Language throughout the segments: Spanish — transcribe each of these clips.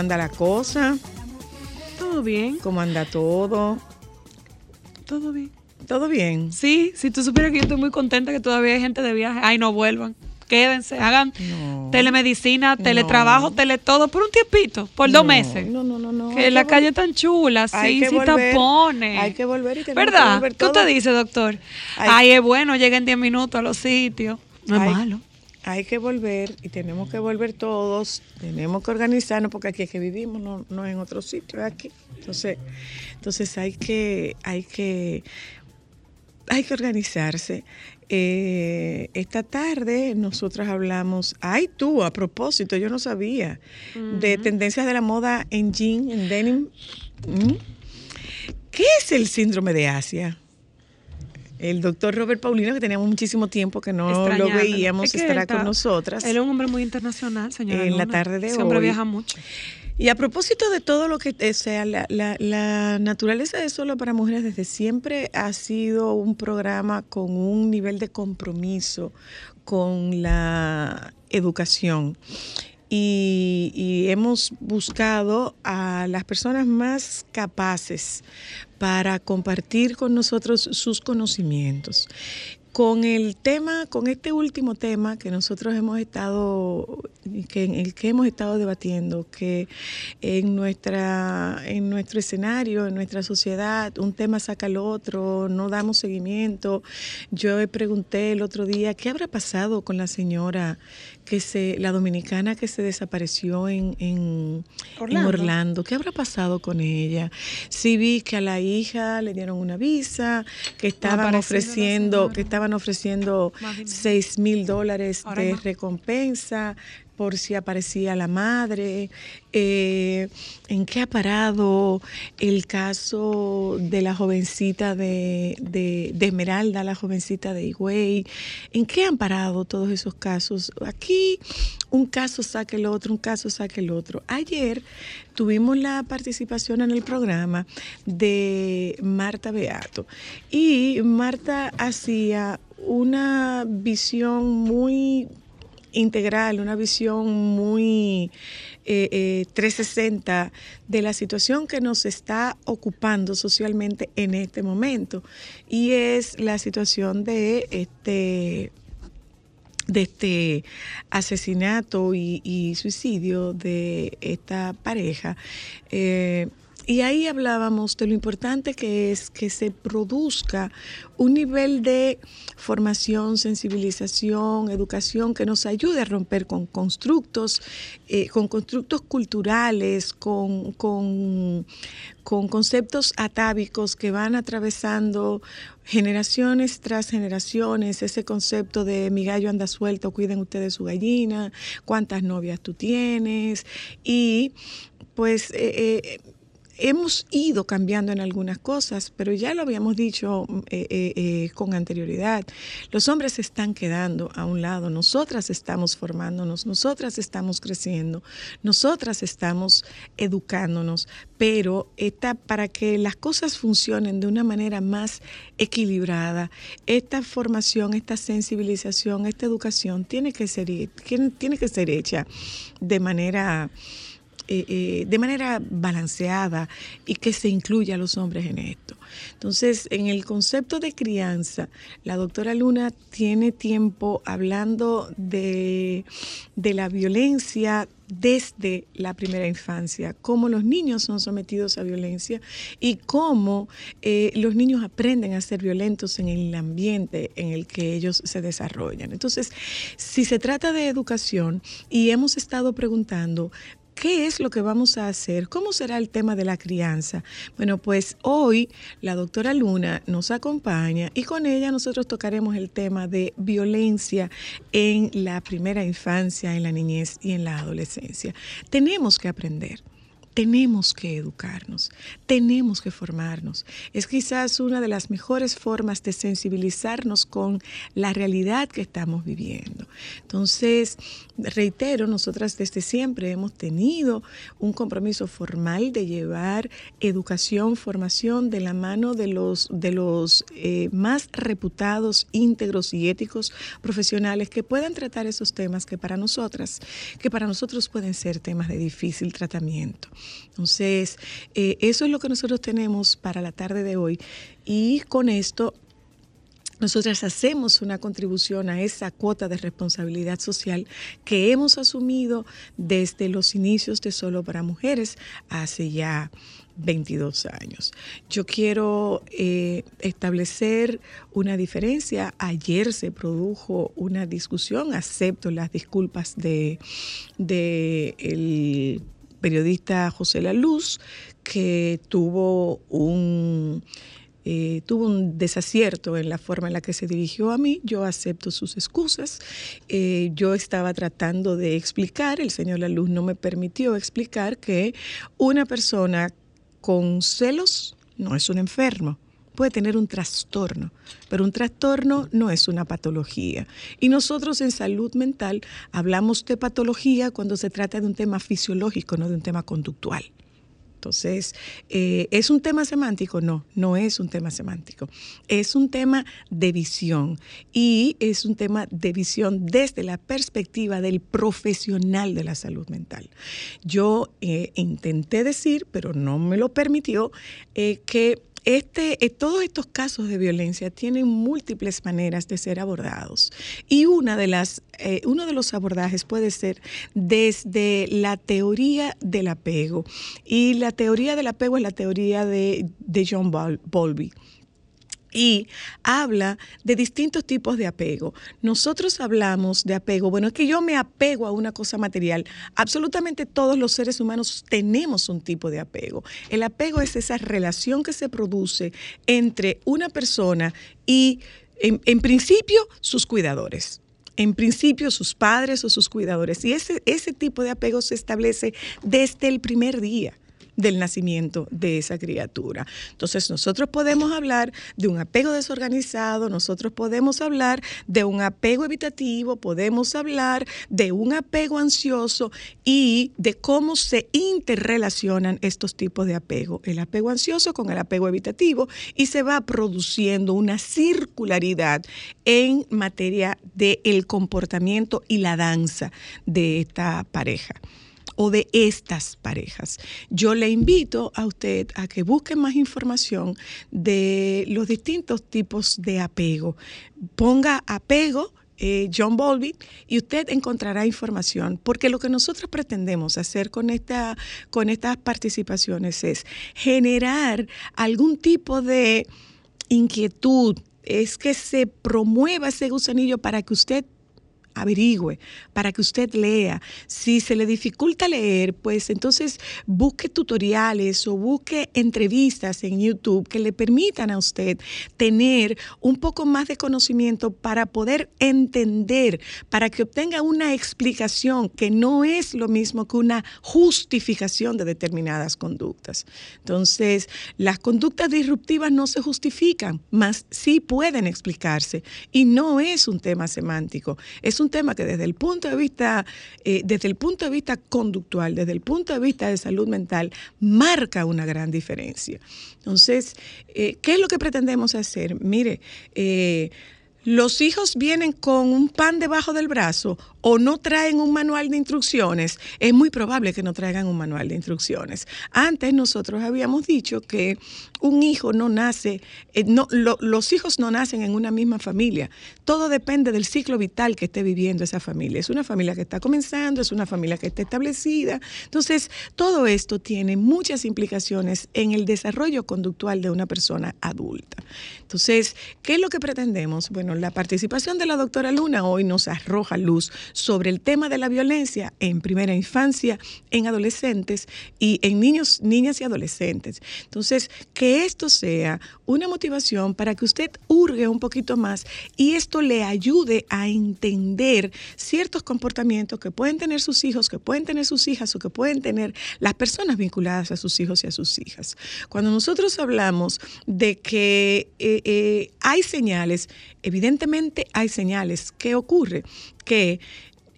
anda la cosa? Todo bien, ¿Cómo anda todo? todo bien. ¿Todo bien? Sí, si tú supieras que yo estoy muy contenta que todavía hay gente de viaje. Ay, no vuelvan. Quédense, hagan No. telemedicina, teletrabajo, tele todo por un tiempito, por dos No, meses. No, no, no, no. que la calle tan chula, hay sí, que sí volver, tapones. Hay que volver y tenemos que ¿Verdad? volver ¿Qué usted todo. dice, doctor? Hay- Ay, es bueno, lleguen 10 minutos a los sitios. No es malo. Hay que volver y tenemos que volver todos, tenemos que organizarnos porque aquí es que vivimos, no, no en otro sitio, es aquí. Entonces, entonces hay que, hay que, hay que organizarse. Eh, esta tarde nosotras hablamos, ay tú, a propósito, yo no sabía, de tendencias de la moda en jean, en denim. ¿Mm? ¿Qué es el síndrome de Asia? El doctor Robert Paulino, que teníamos muchísimo tiempo que no lo veíamos, Es que estará está- con nosotras. Él es un hombre muy internacional, señora. En la tarde de hoy. viaja mucho. Y a propósito de todo lo que sea, la, la- la naturaleza de Solo para Mujeres desde siempre ha sido un programa con un nivel de compromiso con la educación. Y, y hemos buscado a las personas más capaces para compartir con nosotros sus conocimientos. Con el tema, con este último tema que nosotros hemos estado, que en el que hemos estado debatiendo, que en nuestra, en nuestro escenario, en nuestra sociedad, un tema saca al otro, no damos seguimiento. Yo pregunté el otro día qué habrá pasado con la señora que se, la dominicana que se desapareció en, en en Orlando. ¿Qué habrá pasado con ella? Sí vi que a la hija le dieron una visa, que estaban ofreciendo, que estaban ofreciendo. 6 mil dólares de recompensa por si aparecía la madre. Eh, ¿En qué ha parado el caso de la jovencita de, de, de Esmeralda, la jovencita de Higüey? ¿En qué han parado todos esos casos? Aquí un caso saca el otro, un caso saca el otro. Ayer tuvimos la participación en el programa de Marta Beato y Marta hacía una visión muy integral, una visión muy eh, eh, 360 de la situación que nos está ocupando socialmente en este momento y es la situación de este de este asesinato y, y suicidio de esta pareja. Eh, y ahí hablábamos de lo importante que es que se produzca un nivel de formación, sensibilización, educación que nos ayude a romper con constructos, eh, con constructos culturales, con, con, con conceptos atávicos que van atravesando generaciones tras generaciones, ese concepto de mi gallo anda suelto, cuiden ustedes su gallina, cuántas novias tú tienes y pues... eh, eh, hemos ido cambiando en algunas cosas, pero ya lo habíamos dicho eh, eh, eh, con anterioridad. Los hombres se están quedando a un lado, nosotras estamos formándonos, nosotras estamos creciendo, nosotras estamos educándonos, pero esta, para que las cosas funcionen de una manera más equilibrada, esta formación, esta sensibilización, esta educación tiene que ser, tiene que ser hecha de manera eh, eh, de manera balanceada y que se incluya a los hombres en esto. Entonces, en el concepto de crianza, la doctora Luna tiene tiempo hablando de, de la violencia desde la primera infancia, cómo los niños son sometidos a violencia y cómo eh, los niños aprenden a ser violentos en el ambiente en el que ellos se desarrollan. Entonces, si se trata de educación y hemos estado preguntando, ¿Qué es lo que vamos a hacer? ¿Cómo será el tema de la crianza? Bueno, pues hoy la doctora Luna nos acompaña y con ella nosotros tocaremos el tema de violencia en la primera infancia, en la niñez y en la adolescencia. Tenemos que aprender tenemos que educarnos, tenemos que formarnos. Es quizás una de las mejores formas de sensibilizarnos con la realidad que estamos viviendo. Entonces, reitero, nosotras desde siempre hemos tenido un compromiso formal de llevar educación, formación de la mano de los, de los eh, más reputados, íntegros y éticos profesionales que puedan tratar esos temas que para nosotras, que para nosotros pueden ser temas de difícil tratamiento. Entonces, eh, eso es lo que nosotros tenemos para la tarde de hoy y con esto nosotras hacemos una contribución a esa cuota de responsabilidad social que hemos asumido desde los inicios de Solo para Mujeres hace ya 22 años. Yo quiero eh, establecer una diferencia. Ayer se produjo una discusión, acepto las disculpas de, de periodista José La Luz, que tuvo un, eh, tuvo un desacierto en la forma en la que se dirigió a mí. Yo acepto sus excusas. Eh, yo estaba tratando de explicar, el señor La Luz no me permitió explicar que una persona con celos no es un enfermo puede tener un trastorno, pero un trastorno no es una patología. Y nosotros en salud mental hablamos de patología cuando se trata de un tema fisiológico, no de un tema conductual. Entonces, eh, ¿es un tema semántico? No, no es un tema semántico. Es un tema de visión y es un tema de visión desde la perspectiva del profesional de la salud mental. Yo eh, intenté decir, pero no me lo permitió, eh, que este, eh, todos estos casos de violencia tienen múltiples maneras de ser abordados. Y una de las, eh, uno de los abordajes puede ser desde la teoría del apego. Y la teoría del apego es la teoría de, de John Bowlby y habla de distintos tipos de apego. Nosotros hablamos de apego, bueno, es que yo me apego a una cosa material. Absolutamente todos los seres humanos tenemos un tipo de apego. El apego es esa relación que se produce entre una persona y, en, principio, sus cuidadores en principio sus padres o sus cuidadores. Y ese, ese tipo de apego se establece desde el primer día del nacimiento de esa criatura. Entonces nosotros podemos hablar de un apego desorganizado, nosotros podemos hablar de un apego evitativo, podemos hablar de un apego ansioso y de cómo se interrelacionan estos tipos de apego, el apego ansioso con el apego evitativo y se va produciendo una circularidad en materia del comportamiento y la danza de esta pareja o de estas parejas. Yo le invito a usted a que busque más información de los distintos tipos de apego. Ponga apego. Eh, John Bowlby y usted encontrará información, porque lo que nosotros pretendemos hacer con, esta, con estas participaciones es generar algún tipo de inquietud, es que se promueva ese gusanillo para que usted averigüe, para que usted lea. Si se le dificulta leer, pues entonces busque tutoriales o busque entrevistas en YouTube que le permitan a usted tener un poco más de conocimiento para poder entender, para que obtenga una explicación que no es lo mismo que una justificación de determinadas conductas. Entonces, las conductas disruptivas no se justifican, mas sí pueden explicarse y no es un tema semántico, es un tema que desde el punto de vista, eh, desde el punto de vista conductual, desde el punto de vista de salud mental, marca una gran diferencia. Entonces, eh, ¿qué es lo que pretendemos hacer? Mire, eh, los hijos vienen con un pan debajo del brazo o no traen un manual de instrucciones, es muy probable que no traigan un manual de instrucciones. Antes nosotros habíamos dicho que un hijo no nace, eh, no, lo- los hijos no nacen en una misma familia. Todo depende del ciclo vital que esté viviendo esa familia. Es una familia que está comenzando, es una familia que está establecida. Entonces, todo esto tiene muchas implicaciones en el desarrollo conductual de una persona adulta. Entonces, ¿qué es lo que pretendemos? Bueno, la participación de la doctora Luna hoy nos arroja luz sobre el tema de la violencia en primera infancia, en adolescentes y en niños, niñas y adolescentes. Entonces, que esto sea una motivación para que usted hurgue un poquito más y esto le ayude a entender ciertos comportamientos que pueden tener sus hijos, que pueden tener sus hijas o que pueden tener las personas vinculadas a sus hijos y a sus hijas. Cuando nosotros hablamos de que eh, eh, hay señales, evidentemente hay señales. ¿Qué ocurre? Que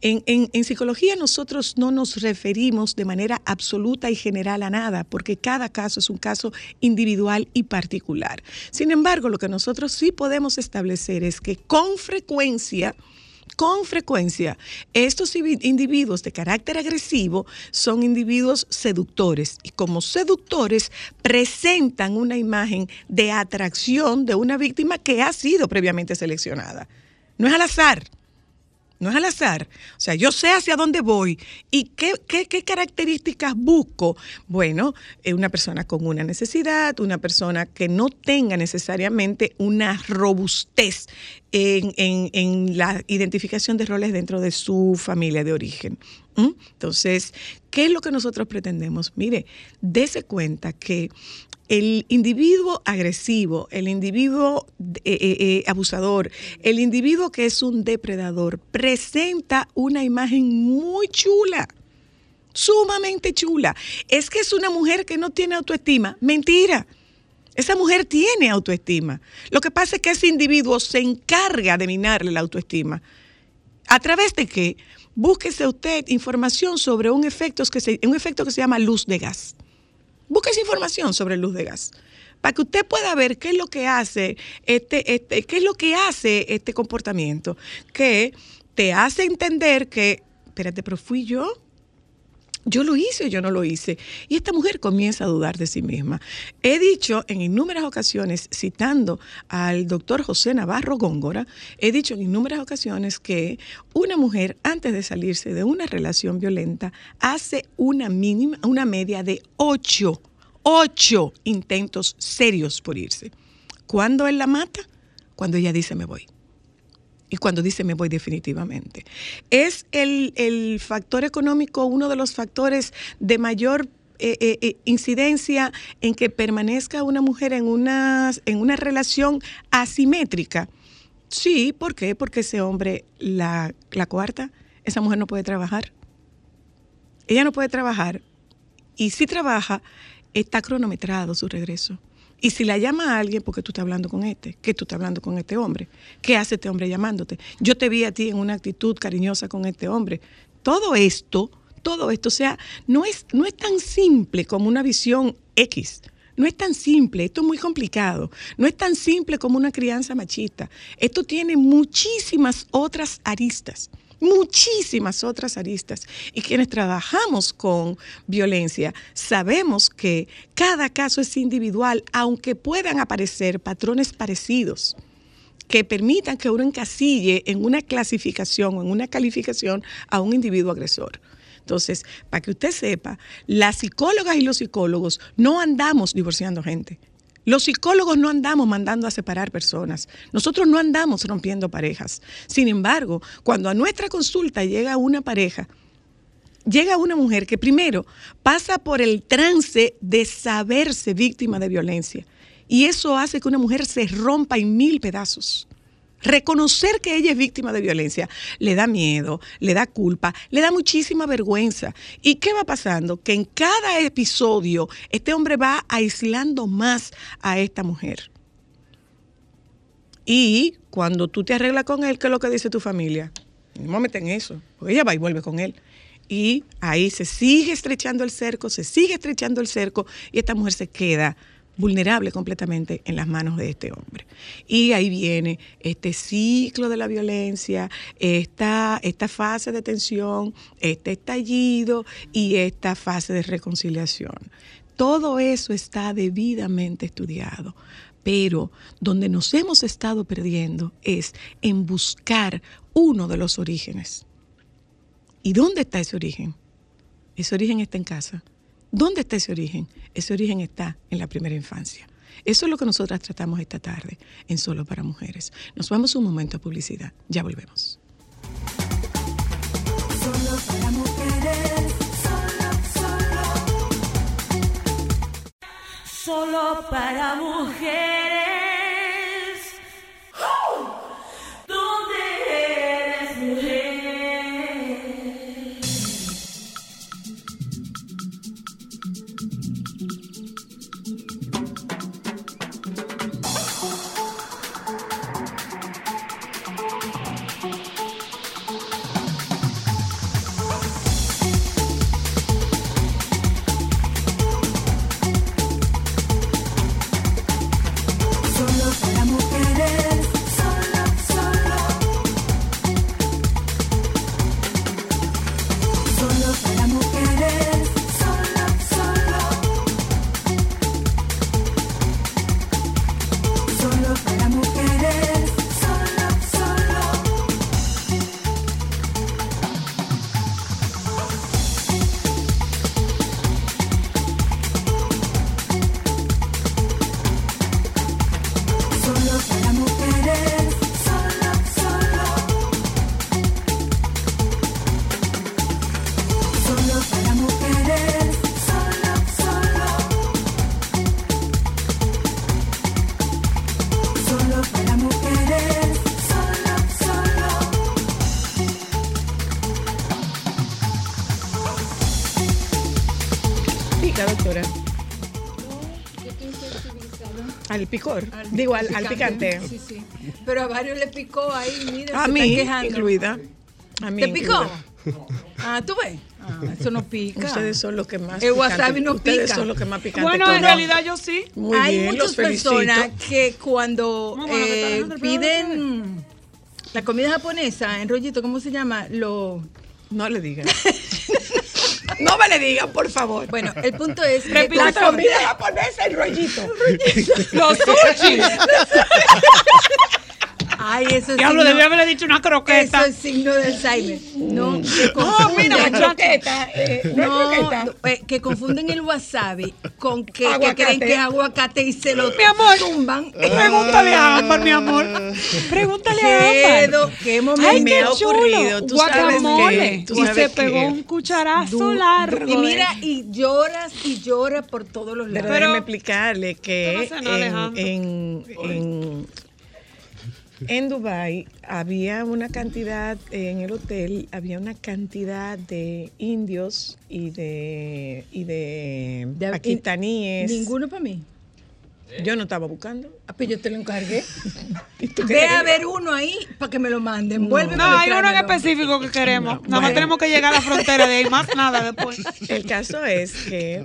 en, en- psicología nosotros no nos referimos de manera absoluta y general a nada, porque cada caso es un caso individual y particular. Sin embargo, lo que nosotros sí podemos establecer es que con frecuencia, con frecuencia, estos ivi- individuos de carácter agresivo son individuos seductores y como seductores presentan una imagen de atracción de una víctima que ha sido previamente seleccionada. No es al azar. No es al azar. O sea, yo sé hacia dónde voy y qué, qué- características busco. Bueno, una persona con una necesidad, una persona que no tenga necesariamente una robustez en, en- la identificación de roles dentro de su familia de origen. Entonces, ¿qué es lo que nosotros pretendemos? Mire, dése cuenta que el individuo agresivo, el individuo eh, eh, eh, abusador, el individuo que es un depredador, presenta una imagen muy chula, sumamente chula. Es que es una mujer que no tiene autoestima. Mentira. Esa mujer tiene autoestima. Lo que pasa es que ese individuo se encarga de minarle la autoestima. ¿A través de qué? Búsquese usted información sobre un efecto que se, un efecto que se llama luz de gas. Busque esa información sobre luz de gas para que usted pueda ver qué es lo que hace este, este, qué es lo que hace este comportamiento, que te hace entender que, espérate, pero fui yo, yo lo hice o yo no lo hice. Y esta mujer comienza a dudar de sí misma. He dicho en innumerables ocasiones, citando al doctor José Navarro Góngora, he dicho en innumerables ocasiones que una mujer antes de salirse de una relación violenta hace una mínima, una media de ocho, ocho intentos serios por irse. ¿Cuándo él la mata? Cuando ella dice me voy y cuando dice me voy definitivamente. ¿Es el, el factor económico uno de los factores de mayor eh, eh, eh, incidencia en que permanezca una mujer en una, en una relación asimétrica? Sí, ¿por qué? Porque ese hombre la, la coarta, esa mujer no puede trabajar. Ella no puede trabajar y si trabaja, está cronometrado su regreso. Y si la llama a alguien, porque tú estás hablando con este, que tú estás hablando con este hombre, ¿qué hace este hombre llamándote? Yo te vi a ti en una actitud cariñosa con este hombre. Todo esto, todo esto, o sea, no es, no es tan simple como una visión X. No es tan simple, esto es muy complicado. No es tan simple como una crianza machista. Esto tiene muchísimas otras aristas muchísimas otras aristas. Y quienes trabajamos con violencia sabemos que cada caso es individual, aunque puedan aparecer patrones parecidos que permitan que uno encasille en una clasificación o en una calificación a un individuo agresor. Entonces, para que usted sepa, las psicólogas y los psicólogos no andamos divorciando gente. Los psicólogos no andamos mandando a separar personas. Nosotros no andamos rompiendo parejas. Sin embargo, cuando a nuestra consulta llega una pareja, llega una mujer que primero pasa por el trance de saberse víctima de violencia. Y eso hace que una mujer se rompa en mil pedazos. Reconocer que ella es víctima de violencia le da miedo, le da culpa, le da muchísima vergüenza. ¿Y qué va pasando? Que en cada episodio este hombre va aislando más a esta mujer. Y cuando tú te arreglas con él, ¿qué es lo que dice tu familia? No me en eso, porque ella va y vuelve con él. Y ahí se sigue estrechando el cerco, se sigue estrechando el cerco y esta mujer se queda vulnerable completamente en las manos de este hombre. Y ahí viene este ciclo de la violencia, esta, esta fase de tensión, este estallido y esta fase de reconciliación. Todo eso está debidamente estudiado, pero donde nos hemos estado perdiendo es en buscar uno de los orígenes. ¿Y dónde está ese origen? Ese origen está en casa. ¿Dónde está ese origen? Ese origen está en la primera infancia. Eso es lo que nosotras tratamos esta tarde en Solo para Mujeres. Nos vamos un momento a publicidad. Ya volvemos. Solo para mujeres, solo, solo. Solo para mujeres. Pica, doctora. Al picor. Digo, al, al picante. Sí, sí. Pero a varios le picó ahí, mira, A se mí, incluida. A mí ¿Te picó? incluida. Ah, ¿tú ves? Ah, eso no pica. Ustedes son los que más El wasabi no Ustedes pica. son los que más picantes Bueno, en realidad yo sí. Muy Hay bien, muchas personas que cuando eh, piden la comida japonesa en rollito, ¿cómo se llama? Lo No le digan. no me le digan, por favor. bueno, el punto es que la comida japonesa, el rollito. Los sushi. Ay, eso es Diablo, signo- debía haberle dicho una Eso croqueta. es signo de Alzheimer. No, que No, confunden- mira, la croqueta. eh, no, croqueta. No, eh, que confunden el wasabi con que, que creen que es aguacate y se lo Mi amor. tumban. Pregúntale a Ámbar, mi amor. Pregúntale a Ámbar. Qué momento. Ay, me qué ha chulo. ocurrido, tú sabes Guacamole. que- tú y sabes se pegó que- un cucharazo largo. Y mira, y lloras y lloras por todos los lados. Pero- déjeme explicarle que Pero no sé, no, en, Alejandro. en, en, en Dubái había una cantidad, en el hotel había una cantidad de indios y de, y de, De- paquistaníes. Ninguno para mí. Yo no estaba buscando. Ah, pues yo te lo encargué. A ver uno ahí para que me lo manden. Vuelve No, hay uno en específico que queremos. Nada más tenemos que llegar a la frontera de ahí, más nada después. El caso es que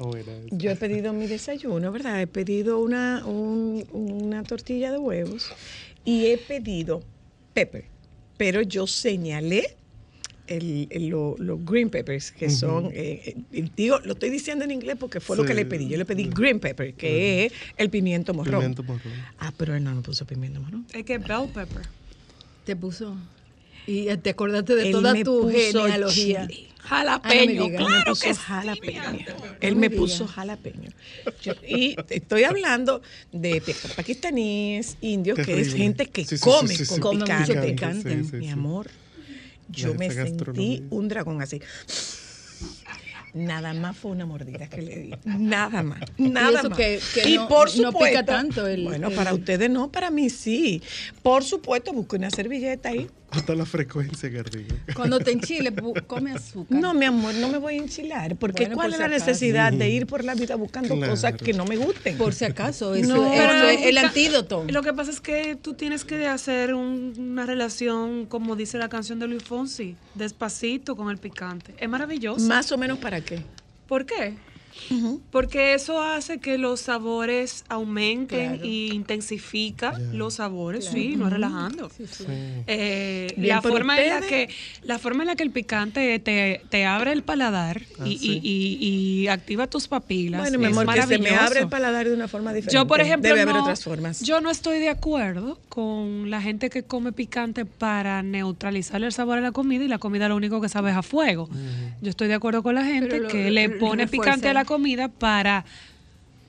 yo he pedido mi desayuno, ¿verdad? He pedido una, un- una tortilla de huevos y he pedido pepper, pero yo señalé el- el- lo- los green peppers, que son, eh, eh, digo, lo estoy diciendo en inglés porque fue lo que le pedí. Yo le pedí green pepper, que es el pimiento morrón. Pimiento morrón. Ah, pero él no me puso pimiento morrón. Es que bell pepper. Te puso. Y te acordaste de Él toda me tu puso genealogía. chile. Jalapeño, Ah, no claro puso que sí, jalapeño. amor. Él me me puso jalapeño. Yo- y estoy hablando de pakistaníes, indios, que es gente que Sí, sí, sí, come sí, sí. con Come mucho picante. picante. Sí, sí, Mi sí. amor, yo me sentí un dragón así. Nada más fue una mordida que le di. Nada más. Nada eso más. que- que y no- por no supuesto. pica tanto el- bueno, el- para ustedes no, para mí sí. Por supuesto, busqué una servilleta ahí. Hasta la frecuencia, Garriga. Cuando te enchiles, come azúcar. No, mi amor, no me voy a enchilar. Porque Bueno, ¿cuál por es si la acaso. necesidad de ir por la vida buscando Claro. cosas que no me gusten? Por si acaso, eso, No, eso Pero es el antídoto. Lo que pasa es que tú tienes que hacer un- una relación, como dice la canción de Luis Fonsi, despacito con el picante. Es maravilloso. Más o menos para qué. ¿Por qué? Porque eso hace que los sabores aumenten Claro. y intensifica los sabores, sí, no relajando. Sí, sí. Eh, la forma en la que la forma en la que el picante te, te abre el paladar Ah, y, sí. y- y- y activa tus papilas. Bueno, mi es amor, que se me abre el paladar de una forma diferente. Yo, por ejemplo, Debe no, haber otras formas. yo no estoy de acuerdo con la gente que come picante para neutralizar el sabor a la comida y la comida lo único que sabe es a fuego. Yo estoy de acuerdo con la gente lo- que le pone picante a la comida para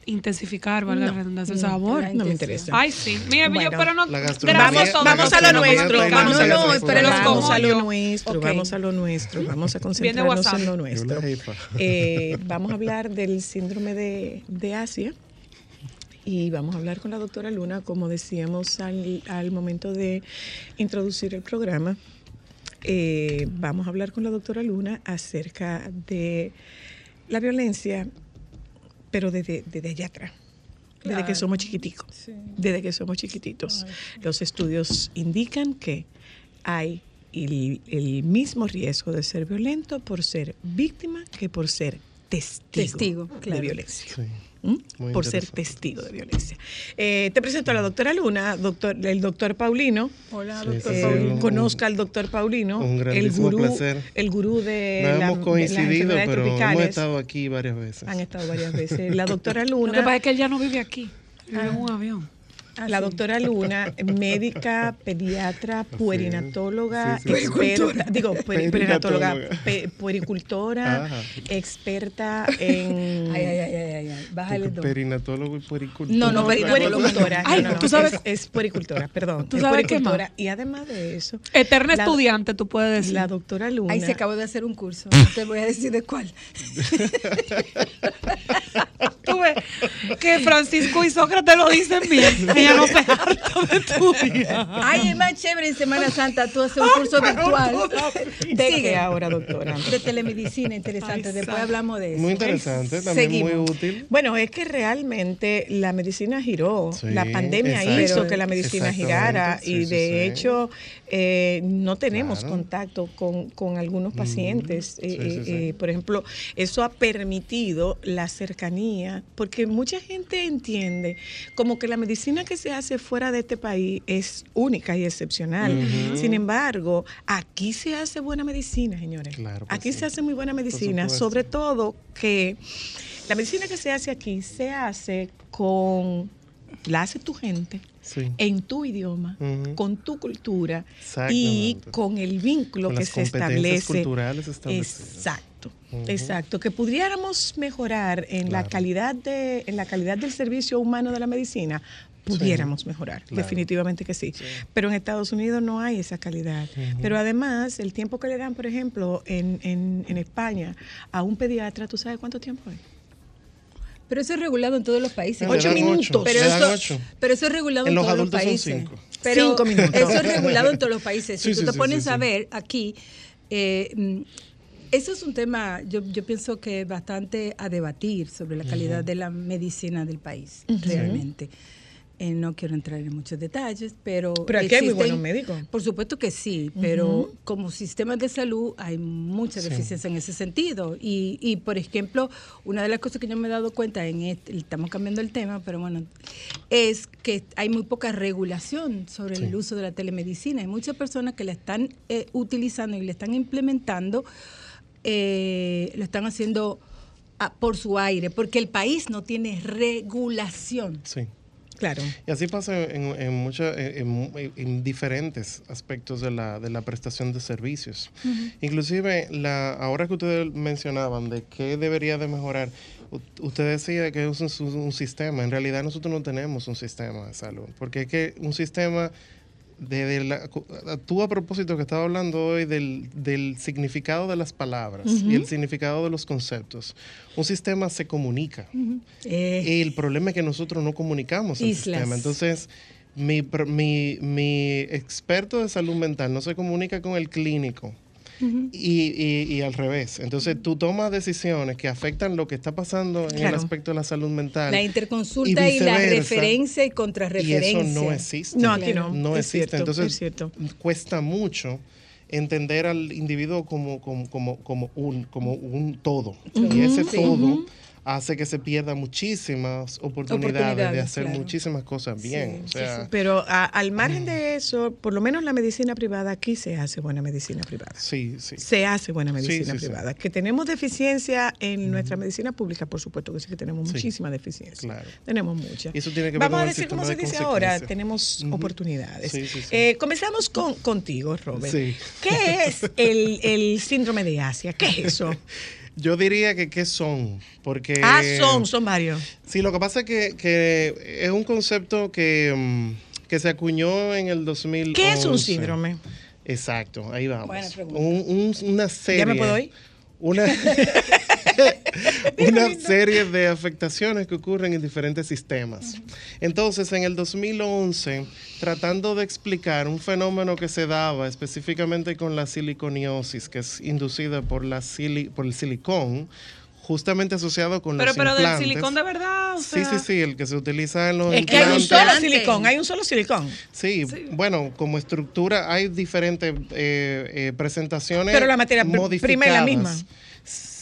intensificar, valga la redundancia, el no, sabor. No me interesa. Ay, sí. Mira, Bueno, yo, pero no. Vamos, a todos. vamos a lo nuestro, vamos a lo nuestro, vamos a lo nuestro, vamos a lo nuestro, vamos a concentrarnos en lo nuestro. Eh, vamos a hablar del síndrome de, de Asia y vamos a hablar con la doctora Luna, como decíamos al, al momento de introducir el programa. Eh, vamos a hablar con la doctora Luna acerca de la violencia, pero desde, desde allá atrás, desde que somos chiquiticos, Sí. desde que somos chiquititos. Los estudios indican que hay el, el mismo riesgo de ser violento por ser víctima que por ser testigo, Testigo, de claro. violencia. Sí. Por ser testigo de violencia. Eh, te presento a la doctora Luna, doctor, el doctor Paulino. Hola, doctor sí, sí, Paulino. un- conozca al doctor Paulino, un el gurú, placer. el gurú de, No la- hemos de coincidido, las pero hemos tropicales. estado aquí varias veces. Han estado varias veces. La doctora Lo que Luna, pasa es que él ya no vive aquí. Vive en un avión. Ah, la doctora Luna, médica, pediatra, puerinatóloga, Sí, sí, sí. experta, digo, pueri- Perinatóloga. perinatóloga, pe- puericultora, Ajá. experta en Ay, ay, ay, ay, ay, ay. Bájale dos. Perinatólogo y puericultor. No, no, puericultora. Ay, No, no, ¿tú sabes? Es, es puericultora, perdón. ¿Tú es sabes qué puericultora. Y además de eso, Eterna la- estudiante, tú puedes decir. la doctora Luna. Ahí se acabó de hacer un curso. No te voy a decir de cuál. Tú ves que Francisco y Sócrates lo dicen bien. Se harta de estudiar. Ay, es más chévere en Semana Santa tú haces un curso virtual. ¿De Sigue. qué ahora, doctora? De telemedicina, interesante. Ay, Después hablamos de eso. Muy interesante, también Seguimos. muy útil. Bueno, es que realmente la medicina giró. Sí, la pandemia exacto. hizo que la medicina girara y sí, de sí, hecho eh, no tenemos Claro. contacto con, con algunos pacientes. Eh, sí, sí, eh, sí. eh, por ejemplo, eso ha permitido la cercanía, porque mucha gente entiende como que la medicina que se hace fuera de este país es única y excepcional. Sin embargo, aquí se hace buena medicina, señores. Claro aquí sí. se hace muy buena medicina, sobre todo que la medicina que se hace aquí se hace con, la hace tu gente, Sí. en tu idioma, con tu cultura y con el vínculo Con que las se establece. culturales. Exacto. Exacto, que pudiéramos mejorar en la calidad de en la calidad del servicio humano de la medicina, pudiéramos mejorar, claro. definitivamente que sí. Pero en Estados Unidos no hay esa calidad. Pero además, el tiempo que le dan, por ejemplo, en, en, en España a un pediatra, ¿tú sabes cuánto tiempo es? Pero eso es regulado en todos los países. Ocho minutos. Pero eso, ocho. pero eso es regulado en, En los todos los adultos son países. cinco. Pero Cinco minutos. Eso es regulado en todos los países. Si Sí, tú sí, te sí, pones sí, a sí. ver aquí, eh, mm, eso es un tema, yo, yo pienso que bastante a debatir sobre la calidad de la medicina del país, realmente. Eh, no quiero entrar en muchos detalles, pero... Pero aquí hay muy buenos médicos. Por supuesto que sí, pero como sistema de salud hay mucha deficiencia en ese sentido. Y, y, por ejemplo, una de las cosas que yo me he dado cuenta, en este, estamos cambiando el tema, pero bueno, es que hay muy poca regulación sobre el uso de la telemedicina. Hay muchas personas que la están eh, utilizando y la están implementando, eh, lo están haciendo ah, por su aire, porque el país no tiene regulación. Sí. Claro. Y así pasa en, en, mucha- en- en- en diferentes aspectos de la, de la prestación de servicios. Inclusive, la, ahora que ustedes mencionaban de qué debería de mejorar, usted decía que es un, un sistema. En realidad nosotros no tenemos un sistema de salud, porque es que un sistema... De, la, tú a propósito que estaba hablando hoy del, del significado de las palabras y el significado de los conceptos. Un sistema se comunica. Eh, El problema es que nosotros no comunicamos el Islas. sistema. Entonces, mi, mi, mi experto de salud mental no se comunica con el clínico. Y, y- y al revés. Entonces, tú tomas decisiones que afectan lo que está pasando en el aspecto de la salud mental. la interconsulta y, la referencia y Y contrarreferencia. eso no existe. No, aquí no. No Es existe. cierto, Entonces, es cierto. cuesta mucho entender al individuo como, como, como, como un, como un todo. Y ese todo hace que se pierdan muchísimas oportunidades, de hacer claro. muchísimas cosas bien. o sea, Pero a- al margen de eso, por lo menos la medicina privada, aquí se hace buena medicina privada. sí, sí. Se hace buena medicina privada. Que tenemos deficiencia en nuestra medicina pública, por supuesto que sí que tenemos muchísima deficiencia. Claro. Tenemos mucha. Y eso tiene que ver Vamos con a decir cómo se de dice ahora, tenemos oportunidades. Sí, sí, sí. Eh, comenzamos con, contigo, Robert. Sí. ¿Qué es el, el síndrome de Asia? ¿Qué es eso? Yo diría que qué son, porque... ah, son, son varios. Sí, lo que pasa es que, que es un concepto que, mm, que se acuñó en el 2011. ¿Qué es un síndrome? Exacto, ahí vamos. Buena pregunta. Un- un- una serie. ¿Ya me puedo ir? Una, una serie de afectaciones que ocurren en diferentes sistemas. Entonces, en el 2011, tratando de explicar un fenómeno que se daba específicamente con la siliconiosis, que es inducida por, la sili- por el silicón, justamente asociado con Pero, los pero del implantes. silicón de verdad. O Sí, sea, sí, sí, el que se utiliza en los Es que hay un implantes. solo silicón, hay un solo silicón. Sí, bueno, como estructura hay diferentes eh, eh, presentaciones. Pero la materia pr- prima es la misma.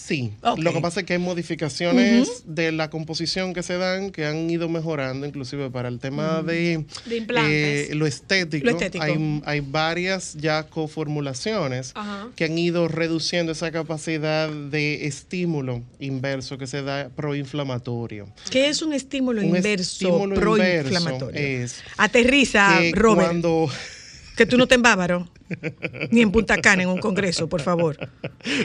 Sí, lo que pasa es que hay modificaciones de la composición que se dan que han ido mejorando, inclusive para el tema de, De implantes. eh, lo, estético, Lo estético. Hay, hay varias ya coformulaciones que han ido reduciendo esa capacidad de estímulo inverso que se da proinflamatorio. ¿Qué es un estímulo Un inverso proinflamatorio? es Aterriza, Robert, cuando que tú no te en Bávaro, ni en Punta Cana en un congreso, por favor.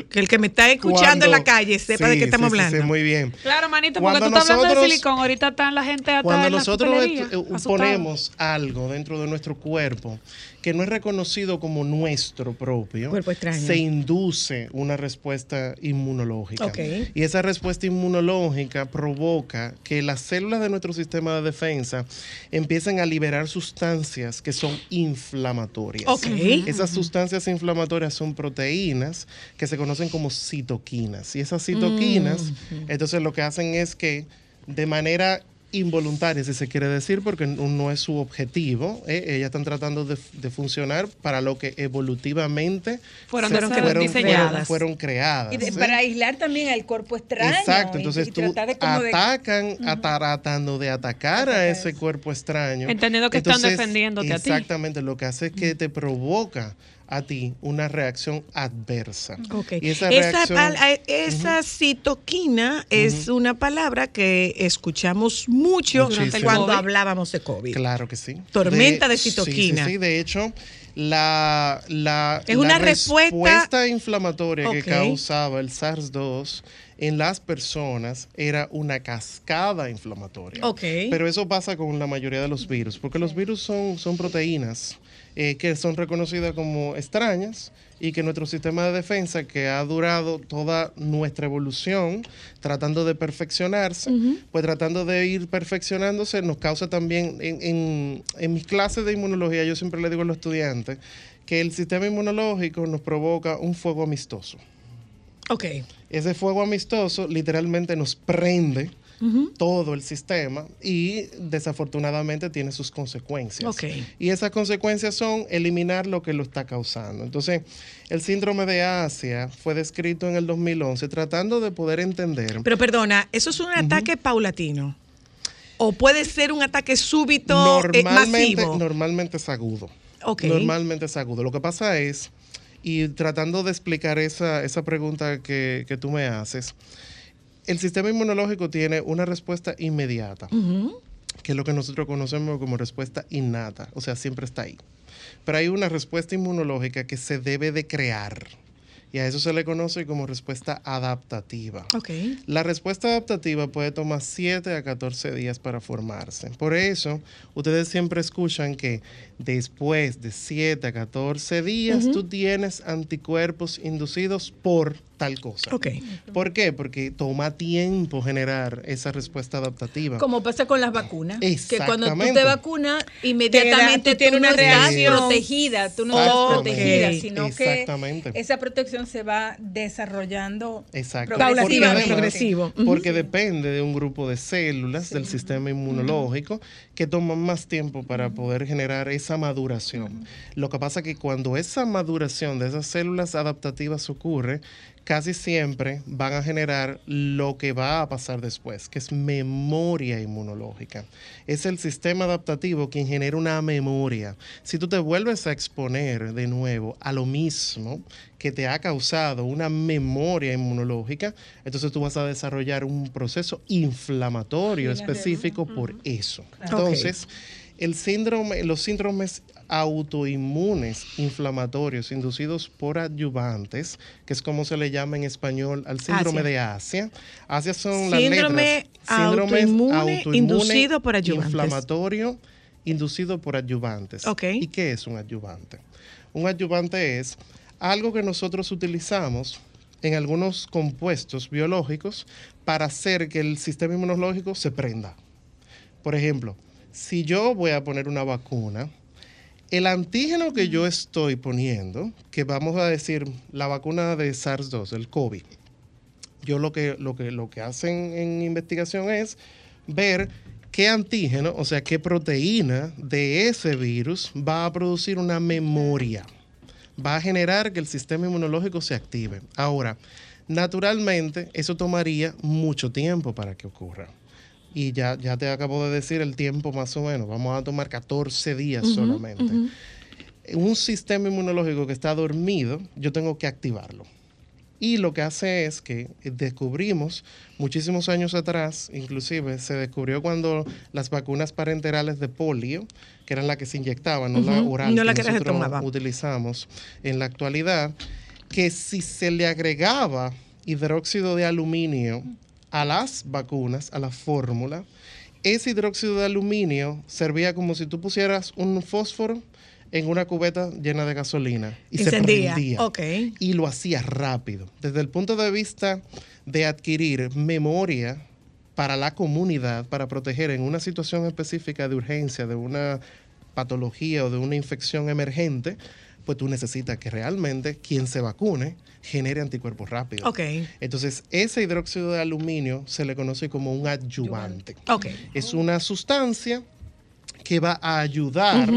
Que el que me está escuchando en la calle sepa de qué estamos sí, sí, hablando. sí, muy bien. Claro, manito, porque Cuando tú estás hablando de silicón. Ahorita están la gente atrás Cuando en nosotros eh, ponemos algo dentro de nuestro cuerpo que no es reconocido como nuestro propio, se induce una respuesta inmunológica. Ok. Y esa respuesta inmunológica provoca que las células de nuestro sistema de defensa empiecen a liberar sustancias que son inflamatorias. Ok. Esas sustancias inflamatorias son proteínas que se conocen como citoquinas. Y esas citoquinas, entonces lo que hacen es que de manera involuntaria, si se quiere decir, porque no es su objetivo, ¿eh? ellas están tratando de, de funcionar para lo que evolutivamente Fueron diseñadas. fueron creadas. Y de- para aislar también al cuerpo extraño. Exacto, y- entonces y tú de de- atacan, ata- tratando de atacar a ese cuerpo extraño. Entendiendo que están defendiéndote a ti. Exactamente, lo que hace es que te provoca a ti una reacción adversa. Ok. Y esa Esa, reacción, eh, esa citoquina es una palabra que escuchamos mucho Muchísimo. cuando hablábamos de COVID. claro que sí. Tormenta de sí, citoquina. Sí, sí, de hecho, la, la, Es la una respuesta- inflamatoria que causaba el SARS-2 en las personas era una cascada inflamatoria. Ok. Pero eso pasa con la mayoría de los virus, porque los virus son, son proteínas eh, que son reconocidas como extrañas y que nuestro sistema de defensa, que ha durado toda nuestra evolución tratando de perfeccionarse, pues tratando de ir perfeccionándose, nos causa también, en, en- en mis clases de inmunología, yo siempre le digo a los estudiantes, que el sistema inmunológico nos provoca un fuego amistoso. Ok. Ese fuego amistoso literalmente nos prende todo el sistema y desafortunadamente tiene sus consecuencias. Y esas consecuencias son eliminar lo que lo está causando. Entonces, el síndrome de Asia fue descrito en el 2011 tratando de poder entender. Pero perdona, ¿eso es un ataque paulatino? ¿O puede ser un ataque súbito eh, normalmente, masivo? normalmente es agudo. Normalmente es agudo. Lo que pasa es, y tratando de explicar esa, esa pregunta que, que tú me haces, el sistema inmunológico tiene una respuesta inmediata. que es lo que nosotros conocemos como respuesta innata, o sea, siempre está ahí. Pero hay una respuesta inmunológica que se debe de crear. Y a eso se le conoce como respuesta adaptativa. La respuesta adaptativa puede tomar 7 a 14 días para formarse. Por eso, ustedes siempre escuchan que después de 7 a 14 días tú tienes anticuerpos inducidos por tal cosa. ¿Por qué? Porque toma tiempo generar esa respuesta adaptativa. Como pasa con las vacunas. Que cuando tú te vacunas, inmediatamente Te da- tú tienes tú no una estás reacción. protegida. Tú no estás protegida, sino Exactamente. que esa protección se va desarrollando. Porque, Progresivo. porque depende de un grupo de células del sistema inmunológico que toman más tiempo para poder generar esa maduración. Lo que pasa es que cuando esa maduración de esas células adaptativas ocurre, casi siempre van a generar lo que va a pasar después, que es memoria inmunológica. Es el sistema adaptativo quien genera una memoria. Si tú te vuelves a exponer de nuevo a lo mismo que te ha causado una memoria inmunológica, entonces tú vas a desarrollar un proceso inflamatorio específico por eso. Entonces, el síndrome, los síndromes autoinmunes inflamatorios inducidos por adyuvantes, que es como se le llama en español al síndrome Asia. de Asia. Asia son las Síndrome letras. Síndrome autoinmune inducido por adyuvantes. Inflamatorio inducido por adyuvantes. ¿Y qué es un adyuvante? Un adyuvante es algo que nosotros utilizamos en algunos compuestos biológicos para hacer que el sistema inmunológico se prenda. Por ejemplo, si yo voy a poner una vacuna, el antígeno que yo estoy poniendo, que vamos a decir la vacuna de SARS-2, el COVID, yo lo que, lo que, lo que hacen en investigación es ver qué antígeno, o sea, qué proteína de ese virus va a producir una memoria. Va a generar que el sistema inmunológico se active. Ahora, naturalmente, eso tomaría mucho tiempo para que ocurra. Y ya, ya te acabo de decir el tiempo más o menos. Vamos a tomar 14 días solamente. Un sistema inmunológico que está dormido, yo tengo que activarlo. Y lo que hace es que descubrimos muchísimos años atrás, inclusive se descubrió cuando las vacunas parenterales de polio, que eran las que se inyectaban, no la oral no la que que nosotros tomaba. utilizamos en la actualidad, que si se le agregaba hidróxido de aluminio a las vacunas, a la fórmula, ese hidróxido de aluminio servía como si tú pusieras un fósforo en una cubeta llena de gasolina y se prendía. ok. Y lo hacía rápido. Desde el punto de vista de adquirir memoria para la comunidad, para proteger en una situación específica de urgencia, de una patología o de una infección emergente, pues tú necesitas que realmente quien se vacune genere anticuerpos rápidos. Ok. Entonces, ese hidróxido de aluminio se le conoce como un adyuvante. Ok. Es una sustancia que va a ayudar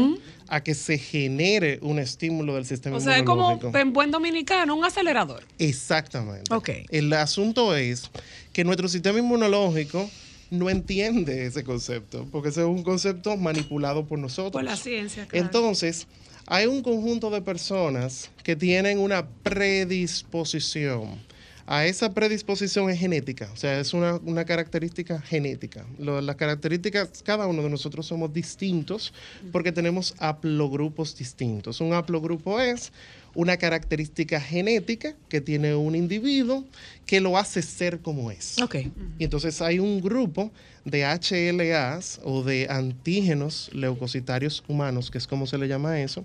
a que se genere un estímulo del sistema O sea, es como inmunológico. en buen dominicano, un acelerador. Exactamente. Ok. El asunto es que nuestro sistema inmunológico no entiende ese concepto, porque ese es un concepto manipulado por nosotros. Por la ciencia, claro. Entonces, hay un conjunto de personas que tienen una predisposición. A esa predisposición es genética, o sea, es una, una característica genética. Las características, cada uno de nosotros somos distintos porque tenemos haplogrupos distintos. Un haplogrupo es una característica genética que tiene un individuo que lo hace ser como es. Ok. Y entonces hay un grupo de HLAs o de antígenos leucocitarios humanos, que es como se le llama eso,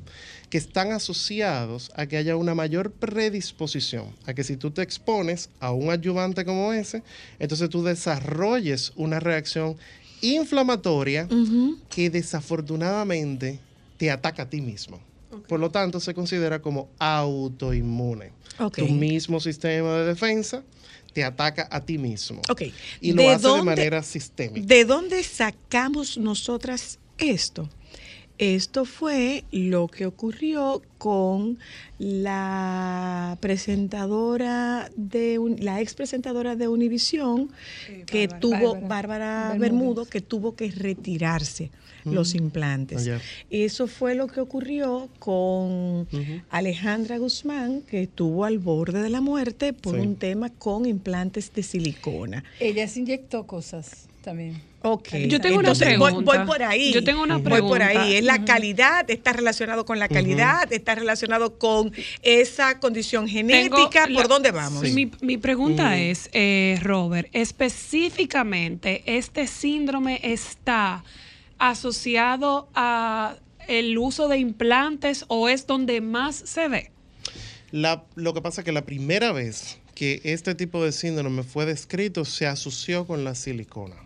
que están asociados a que haya una mayor predisposición, a que si tú te expones a un adyuvante como ese, entonces tú desarrolles una reacción inflamatoria que desafortunadamente te ataca a ti mismo. Por lo tanto, se considera como autoinmune. Tu mismo sistema de defensa te ataca a ti mismo. Ok. Y lo ¿De hace de dónde- manera sistémica. ¿De dónde sacamos nosotras esto? Esto fue lo que ocurrió con la presentadora de un- la ex presentadora de Univisión que Bárbara. tuvo Bárbara. Bermudo que tuvo que retirarse los implantes. Ya. Eso fue lo que ocurrió con Alejandra Guzmán que estuvo al borde de la muerte por Sí. un tema con implantes de silicona. Ella se inyectó cosas también. Ok. Yo tengo una Entonces, pregunta. Voy, por ahí. Yo tengo una Voy por pregunta. ahí. Es la calidad, está relacionado con la calidad, está relacionado con esa condición genética. Tengo ¿Por la- dónde vamos? Mi, mi pregunta es, eh, Robert, específicamente, ¿este síndrome está asociado a el uso de implantes o es donde más se ve? La- lo que pasa es que la primera vez que este tipo de síndrome fue descrito se asoció con la silicona,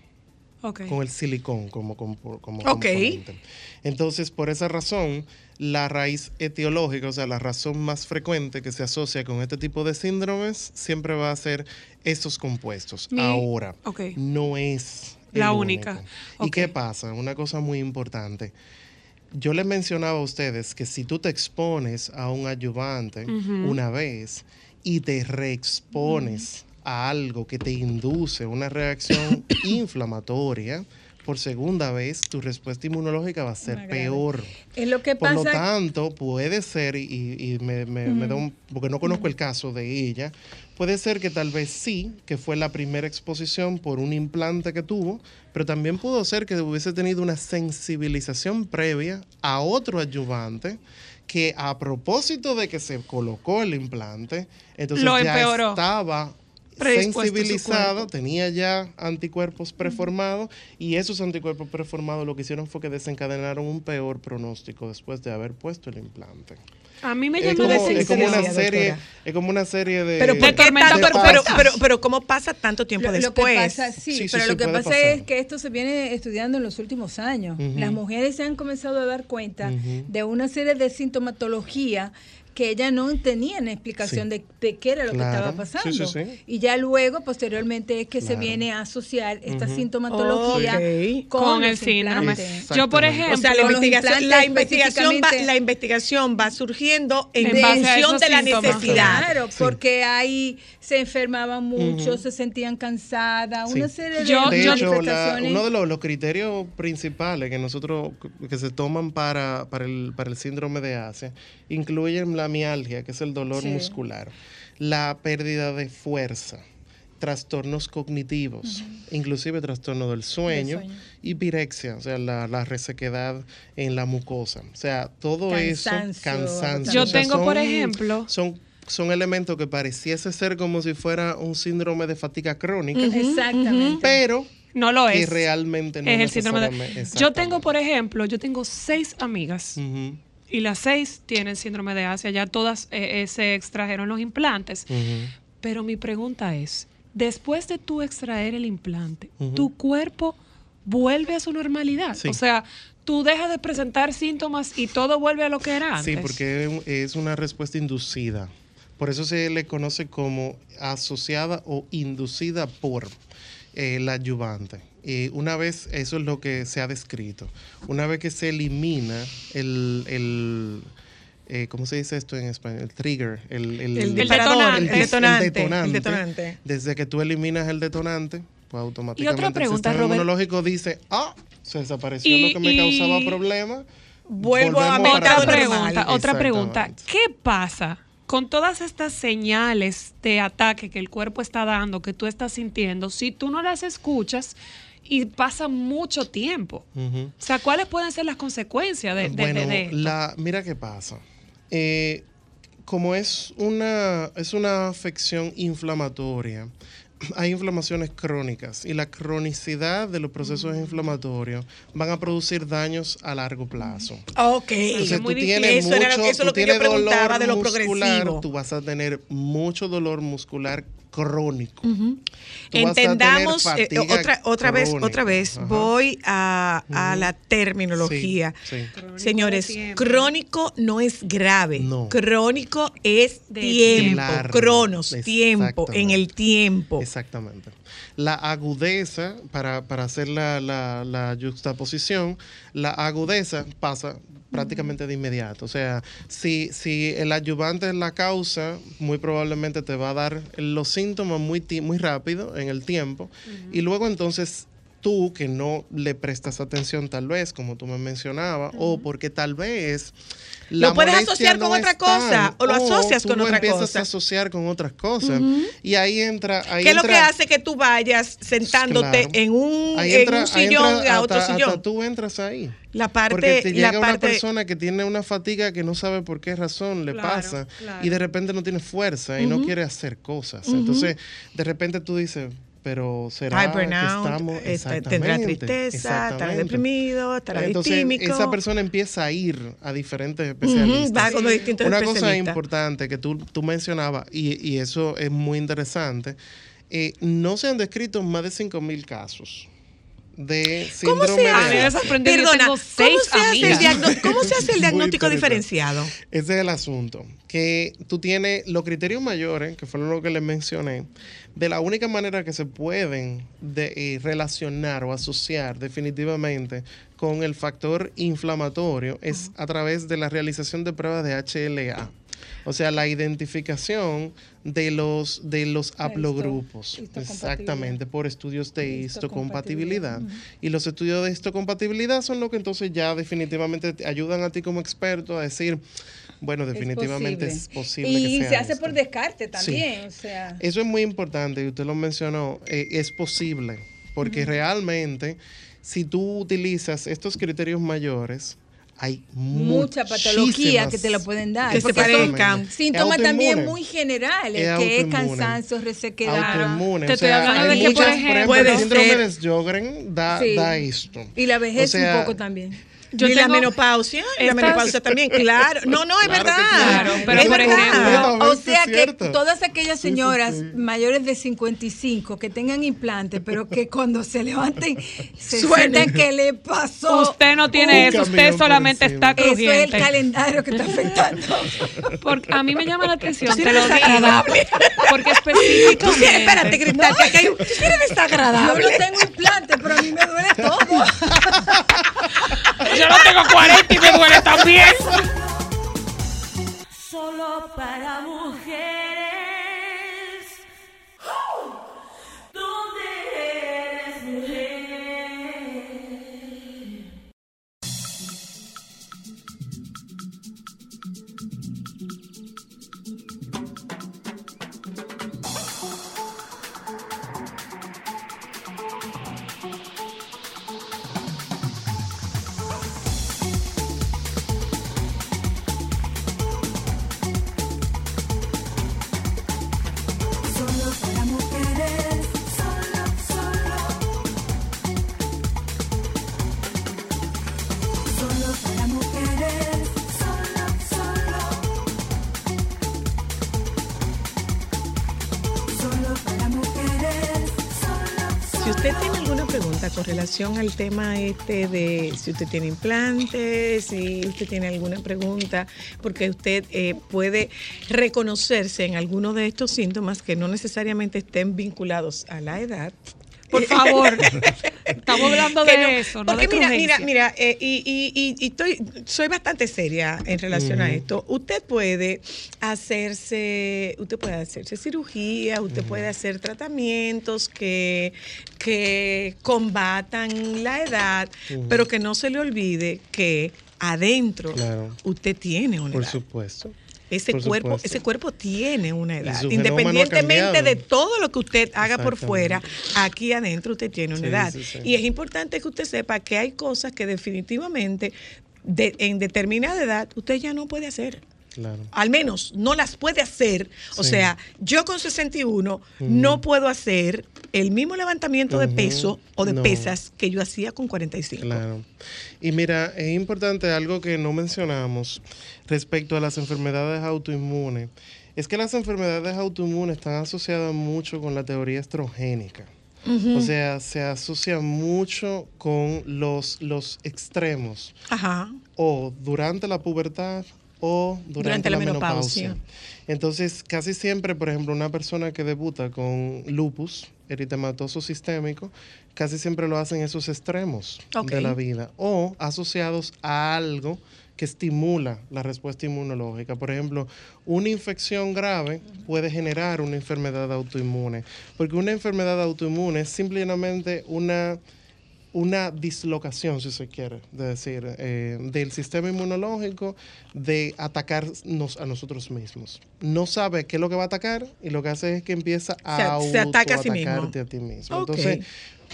con el silicón como, componente. Entonces, por esa razón, la raíz etiológica, o sea, la razón más frecuente que se asocia con este tipo de síndromes, siempre va a ser estos compuestos. Mi- Ahora, no es La el única. único. ¿Y qué pasa? Una cosa muy importante. Yo les mencionaba a ustedes que si tú te expones a un ayudante una vez y te reexpones a algo que te induce una reacción inflamatoria, por segunda vez tu respuesta inmunológica va a ser peor. Es lo que Por lo pasa. tanto, puede ser, y, y me, me- me da un, porque no conozco el caso de ella, puede ser que tal vez sí, que fue la primera exposición por un implante que tuvo, pero también pudo ser que hubiese tenido una sensibilización previa a otro ayudante que a propósito de que se colocó el implante, entonces Lo ya empeoró. estaba sensibilizado, tenía ya anticuerpos preformados y esos anticuerpos preformados lo que hicieron fue que desencadenaron un peor pronóstico después de haber puesto el implante. A mí me Es llama como, es como una serie, doctora. es como una serie de Pero, ¿por qué tormenta tanto- pero, pero, pasos. pero, pero ¿cómo pasa tanto tiempo Lo, lo después? que pasa, sí, Sí, sí, pero sí, lo que pasa pasar. es que esto se viene estudiando en los últimos años. Las mujeres se han comenzado a dar cuenta de una serie de sintomatología que ellas no tenían explicación Sí. de, de qué era lo Claro. que estaba pasando. Sí, sí, sí. Y ya luego, posteriormente, es que se viene a asociar esta Ujú. sintomatología con, Con el síndrome. Yo, por ejemplo, O sea, la investigación, la investigación, va, específicamente- la investigación va surgiendo en En base a función de la síntomas. necesidad. Claro, Sí. porque ahí se enfermaban mucho, se sentían cansadas, Sí. una serie de Yo- De hecho, la- manifestaciones. uno de los, los criterios principales que nosotros que se toman para, para, el, para el síndrome de Asia incluyen la mialgia, que es el dolor Sí. muscular, la pérdida de fuerza, trastornos cognitivos, inclusive trastorno del sueño, sueño. y pirexia, o sea, la, la resequedad en la mucosa. O sea, todo eso, Cansancio. Yo O sea, tengo, por son- ejemplo- Son, son elementos que pareciese ser como si fuera un síndrome de fatiga crónica, Exactamente. pero no lo que es. realmente no es el síndrome de- Yo tengo, por ejemplo, yo tengo seis amigas y las seis tienen síndrome de Asia. Ya todas eh, eh, se extrajeron los implantes. Pero mi pregunta es, después de tú extraer el implante. ¿tu cuerpo vuelve a su normalidad? Sí. O sea, tú dejas de presentar síntomas y todo vuelve a lo que era antes. Sí, porque es una respuesta inducida. Por eso se le conoce como asociada o inducida por el adyuvante. Y una vez, eso es lo que se ha descrito, una vez que se elimina el, el eh, ¿cómo se dice esto en español? El trigger, el, el, El disparador, el detonante. detonante. detonante. El detonante. Desde que tú eliminas el detonante, pues automáticamente pregunta, el sistema Robert. inmunológico dice, ah, se desapareció Y- lo que me y- causaba problema. Vuelvo a Otra estado para atrás". normal. pregunta, otra pregunta. ¿Qué pasa con todas estas señales de ataque que el cuerpo está dando, que tú estás sintiendo, si tú no las escuchas y pasa mucho tiempo? O sea, ¿cuáles pueden ser las consecuencias de, de- bueno, de- esto? la, mira qué pasa. Eh, como es una, es una afección inflamatoria, hay inflamaciones crónicas y la cronicidad de los procesos inflamatorios van a producir daños a largo plazo. Ok. Entonces, muy tú tienes Eso era mucho- eso es lo tú que yo preguntaba de lo muscular, progresivo. Tú vas a tener mucho dolor muscular crónico. Entendamos, eh, otra, otra vez, otra vez, Ajá. voy a, a la terminología. Sí, sí. Crónico Señores, tiempo. crónico no es grave. No. Crónico es De tiempo. Largo. Cronos, tiempo, en el tiempo. Exactamente. La agudeza, para, para hacer la, la, la juxtaposición, la agudeza pasa prácticamente de inmediato. O sea, si, si el adyuvante es la causa, muy probablemente te va a dar los síntomas muy, muy rápido en el tiempo. Y luego entonces tú que no le prestas atención tal vez, como tú me mencionabas, o porque tal vez la Lo puedes asociar con otra cosa, o lo asocias tú con lo otra empiezas cosa. a asociar con otras cosas. Y ahí entra. Ahí ¿Qué es lo que hace que tú vayas sentándote Claro. en un, en un sillón entra a otro hasta- sillón? hasta tú entras ahí. La parte, Porque te llega la una persona que tiene una fatiga que no sabe por qué razón le Claro, pasa claro. y de repente no tiene fuerza y no quiere hacer cosas. Entonces, de repente tú dices, pero será que estamos este, tendrá tristeza, estará deprimido, estará Entonces, distímico. esa persona empieza a ir a diferentes especialistas. va con los distintos Una cosa importante que tú, tú mencionabas, y, y eso es muy interesante, eh, no se han descrito más de 5.000 casos de ¿Cómo se hace? Down. sorprendió, yo Perdona, tengo ¿cómo seis se, hace el amigas. diagno- ¿cómo se hace el Muy diagnóstico diferenciado? Ese es el asunto. Que tú tienes los criterios mayores, que fueron lo que les mencioné, de la única manera que se pueden de, eh, relacionar o asociar definitivamente con el factor inflamatorio es a través de la realización de pruebas de HLA. O sea, la identificación de los, de los haplogrupos. Exactamente, por estudios de Histocompatibilidad. Y los estudios de histocompatibilidad son lo que entonces ya definitivamente te ayudan a ti como experto a decir, bueno, definitivamente es posible. Y, que y sea se hace esto. por descarte también, o sea. Eso es muy importante y usted lo mencionó, eh, es posible, porque realmente si tú utilizas estos criterios mayores, hay mucha patología que te lo pueden dar. Que se porque son parezcan. Síntomas también muy generales, Es que es cansancio, resequedad. autoinmune. Te estoy hablando de que, por ejemplo, el puede síndrome ser- de Sjögren da, Sí. da esto. Y la vejez O sea, un poco también. Yo y la menopausia, la estas- menopausia también, claro. No, no, es Claro que verdad. claro, pero es por verdad. ejemplo- O sea que todas aquellas Sí, sí, señoras sí. mayores de 55 que tengan implantes, pero que cuando se levanten se Suenen. sientan que le pasó. Usted no tiene eso, usted solamente está Eso es el crujiente. calendario que está afectando. Porque a mí me llama la atención, Tú te lo digo, porque Tú específicamente... sí, espérate, Cristal, que aquí hay un- tú sí Yo no tengo implantes, pero a mí me duele todo. Yo no tengo 40 y me duele también. Solo para mujeres. Al tema este de si usted tiene implantes, si usted tiene alguna pregunta, porque usted eh, puede reconocerse en alguno de estos síntomas que no necesariamente estén vinculados a la edad. Por favor, estamos hablando Que de no, eso, no porque de mira, mira, mira, eh, y, y- y- y estoy, soy bastante seria en relación a esto. Usted puede hacerse, usted puede hacerse cirugía, usted puede hacer tratamientos que, que combatan la edad, pero que no se le olvide que adentro Claro. usted tiene una Por edad. supuesto. Ese Por cuerpo, supuesto. ese cuerpo tiene una edad. no Independientemente de todo lo que usted haga por fuera, aquí adentro usted tiene una Sí, edad. sí, sí. Y es importante que usted sepa que hay cosas que definitivamente de- en determinada edad usted ya no puede hacer. Claro. Al menos no las puede hacer. O sea, yo con 61 no puedo hacer el mismo levantamiento de peso o de No. pesas que yo hacía con 45. Claro. Y mira, es importante algo que no mencionamos respecto a las enfermedades autoinmunes. Es que las enfermedades autoinmunes están asociadas mucho con la teoría estrogénica. O sea, se asocia mucho con los, los extremos, Ajá. o durante la pubertad o durante, Durante la la, menopausia. menopausia. Entonces, casi siempre, por ejemplo, una persona que debuta con lupus eritematoso sistémico, casi siempre lo hacen esos extremos de la vida o asociados a algo que estimula la respuesta inmunológica. Por ejemplo, una infección grave puede generar una enfermedad autoinmune, porque una enfermedad autoinmune es simplemente una una dislocación, si se quiere de decir, eh, del sistema inmunológico de atacarnos a nosotros mismos. No sabe qué es lo que va a atacar y lo que hace es que empieza a Se- se ataca a sí mismo. a ti mismo. Entonces,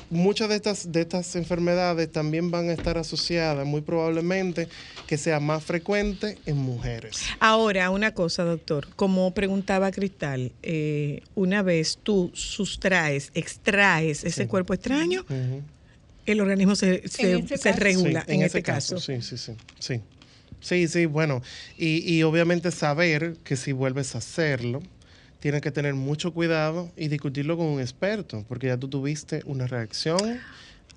muchas de estas, de estas enfermedades también van a estar asociadas, muy probablemente, que sea más frecuente en mujeres. Ahora, una cosa, doctor. Como preguntaba Cristal, eh, una vez tú sustraes, extraes ese Sí. cuerpo extraño. El organismo se, se- este se caso. regula Sí, en, ese este caso. Sí, sí, sí. Sí, sí, sí bueno. Y, y obviamente saber que si vuelves a hacerlo, tienes que tener mucho cuidado y discutirlo con un experto, porque ya tú tuviste una reacción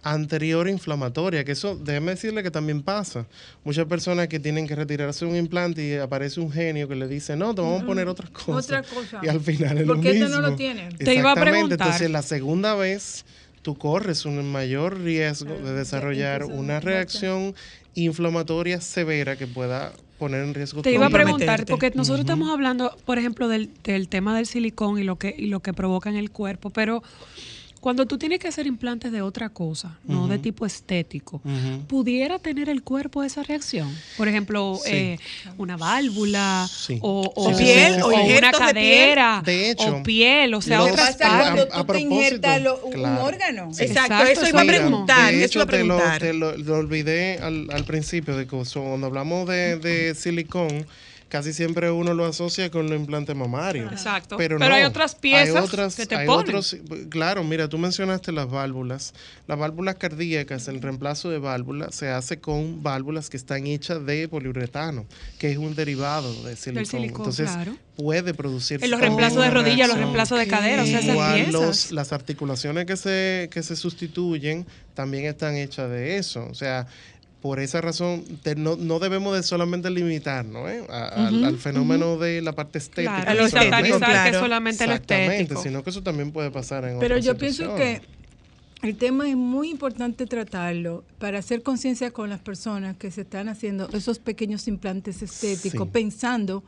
anterior inflamatoria, que eso, déjeme decirle que también pasa. Muchas personas que tienen que retirarse un implante y aparece un genio que le dice, no, te vamos a poner otra cosa. Otra cosa. Y al final es ¿Por lo qué este mismo. no lo tiene? Te iba a Exactamente. preguntar. Entonces, la segunda vez tú corres un mayor riesgo de desarrollar una reacción inflamatoria severa que pueda poner en riesgo Te iba a preguntar, porque nosotros estamos hablando, por ejemplo, del, del tema del silicón y lo que y lo que provoca en el cuerpo, pero cuando tú tienes que hacer implantes de otra cosa, no de tipo estético. ¿pudiera tener el cuerpo esa reacción? Por ejemplo, Sí. eh, una válvula Sí. o, o- Sí, sí, sí, sí, o sí. una Injertos de piel. cadera De hecho, o piel, o sea, los- ¿Qué otras pasa partes. cuando A- a tú te injertas lo- un claro. órgano? Sí. Exacto, Exacto, eso iba a eso preguntar. de eso hecho, iba a te, lo, preguntar. te lo- lo olvidé al, al principio de que cuando hablamos de, de silicón, casi siempre uno lo asocia con los implantes mamarios. Exacto. Pero, Pero no, hay otras piezas otras- que te hay ponen. otros- claro, mira, tú mencionaste las válvulas. Las válvulas cardíacas, el reemplazo de válvulas se hace con válvulas que están hechas de poliuretano, que es un derivado de silicón. silicón, Entonces, claro. puede producir en los reemplazos de una rodilla, los reemplazos de cadera, o sea, Igual piezas. los- las articulaciones que se, que se sustituyen también están hechas de eso. O sea, por esa razón te- no, no debemos de solamente limitarnos ¿eh? A- al, al fenómeno de la parte estética. Claro, A lo satanizar que claro. es solamente lo Exactamente, estético. sino que eso también puede pasar en Pero yo pienso que el tema es muy importante tratarlo para hacer conciencia con las personas que se están haciendo esos pequeños implantes estéticos, Sí. pensando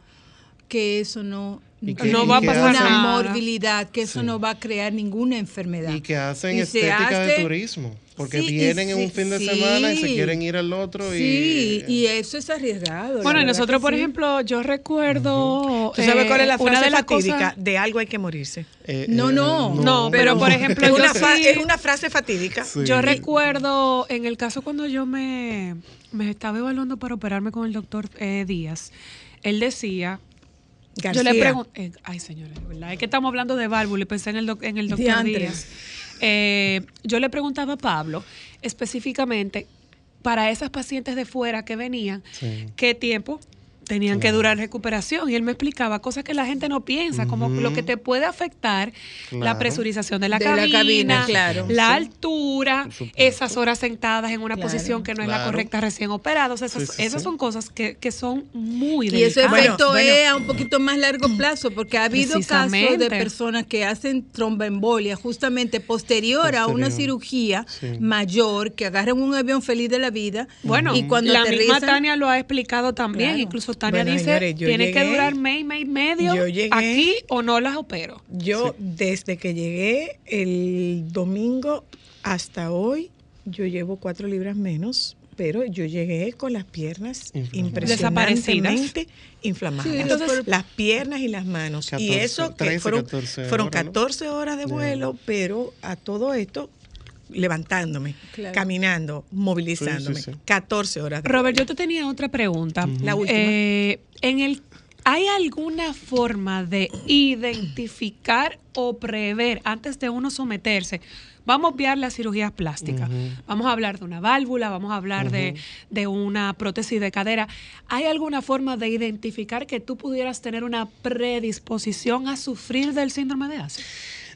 que eso no, Y que No y va a pasar nada. morbilidad, que eso Sí. no va a crear ninguna enfermedad. Y que hacen Y estética de turismo. Porque Sí, y vienen en sí, un fin de sí. semana y se quieren ir al otro. Sí, y, y eso es arriesgado. la Bueno, y nosotros, por sí. ejemplo, yo recuerdo. ¿Tú sabes eh, cuál es la una frase de las fatídica? cosas- De algo hay que morirse. eh, No, eh, no. No, pero por ejemplo, Es una, fa- sí- es una frase fatídica. Sí. Yo recuerdo en el caso cuando yo me, me estaba evaluando para operarme con el doctor eh, Díaz, él decía. García. Yo le pregunté. ay, señores, ¿verdad? Es que estamos hablando de válvula y pensé en el, doc- en el doctor Diantre. Díaz. Eh, yo le preguntaba a Pablo específicamente para esas pacientes de fuera que venían, Sí. qué tiempo tenían que durar recuperación. Y él me explicaba cosas que la gente no piensa, como lo que te puede afectar la presurización de la De la cabina, cabina, claro. la Sí. altura, esas horas sentadas en una Claro. posición que no es la correcta recién operados. Esas, Sí, sí, esas sí. son cosas que, que son muy Y ese delicadas. efecto Bueno, es a un poquito más largo plazo, porque ha habido casos de personas que hacen tromboembolia justamente posterior, a una cirugía Sí. mayor, que agarran un avión feliz de la vida. Bueno, y cuando la misma aterrizan- Tania lo ha explicado también. Claro. Tania Bueno, dice, señores, yo tiene que durar mes, mes y medio yo llegué- aquí o no las opero. Yo, desde que llegué el domingo hasta hoy, yo llevo cuatro libras menos, pero yo llegué con las piernas impresionantemente inflamadas. Sí, Entonces, las piernas y las manos. y 14, eso que 13, fueron, 14 fueron horas, ¿no? 14 horas de vuelo, pero a todo esto levantándome, Claro. caminando, movilizándome. Sí, sí, sí. 14 horas de Robert, yo te tenía otra pregunta. La última. Eh, en el, ¿Hay alguna forma de identificar o prever antes de uno someterse? Vamos a obviar las cirugías plásticas. Vamos a hablar de una válvula, vamos a hablar de, de una prótesis de cadera. ¿Hay alguna forma de identificar que tú pudieras tener una predisposición a sufrir del síndrome de Asper?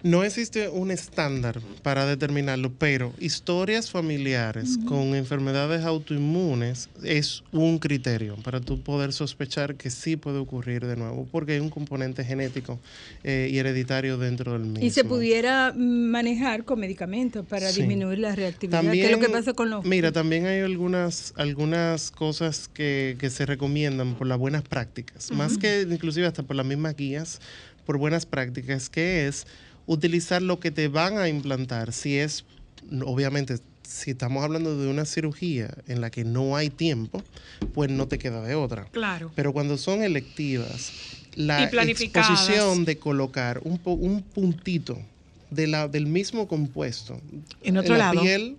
No existe un estándar para determinarlo, pero historias familiares con enfermedades autoinmunes es un criterio para tú poder sospechar que sí puede ocurrir de nuevo, porque hay un componente genético eh, y hereditario dentro del mismo. Y se pudiera manejar con medicamentos para Sí. disminuir la reactividad. ¿Qué es lo que pasa con los Mira, también hay algunas, algunas cosas que, que se recomiendan por las buenas prácticas, más que inclusive hasta por las mismas guías, por buenas prácticas, que es utilizar lo que te van a implantar, si es, obviamente, si estamos hablando de una cirugía en la que no hay tiempo, pues no te queda de otra. Claro. Pero cuando son electivas, la exposición de colocar un, po- un puntito de la, del mismo compuesto En otro la lado. piel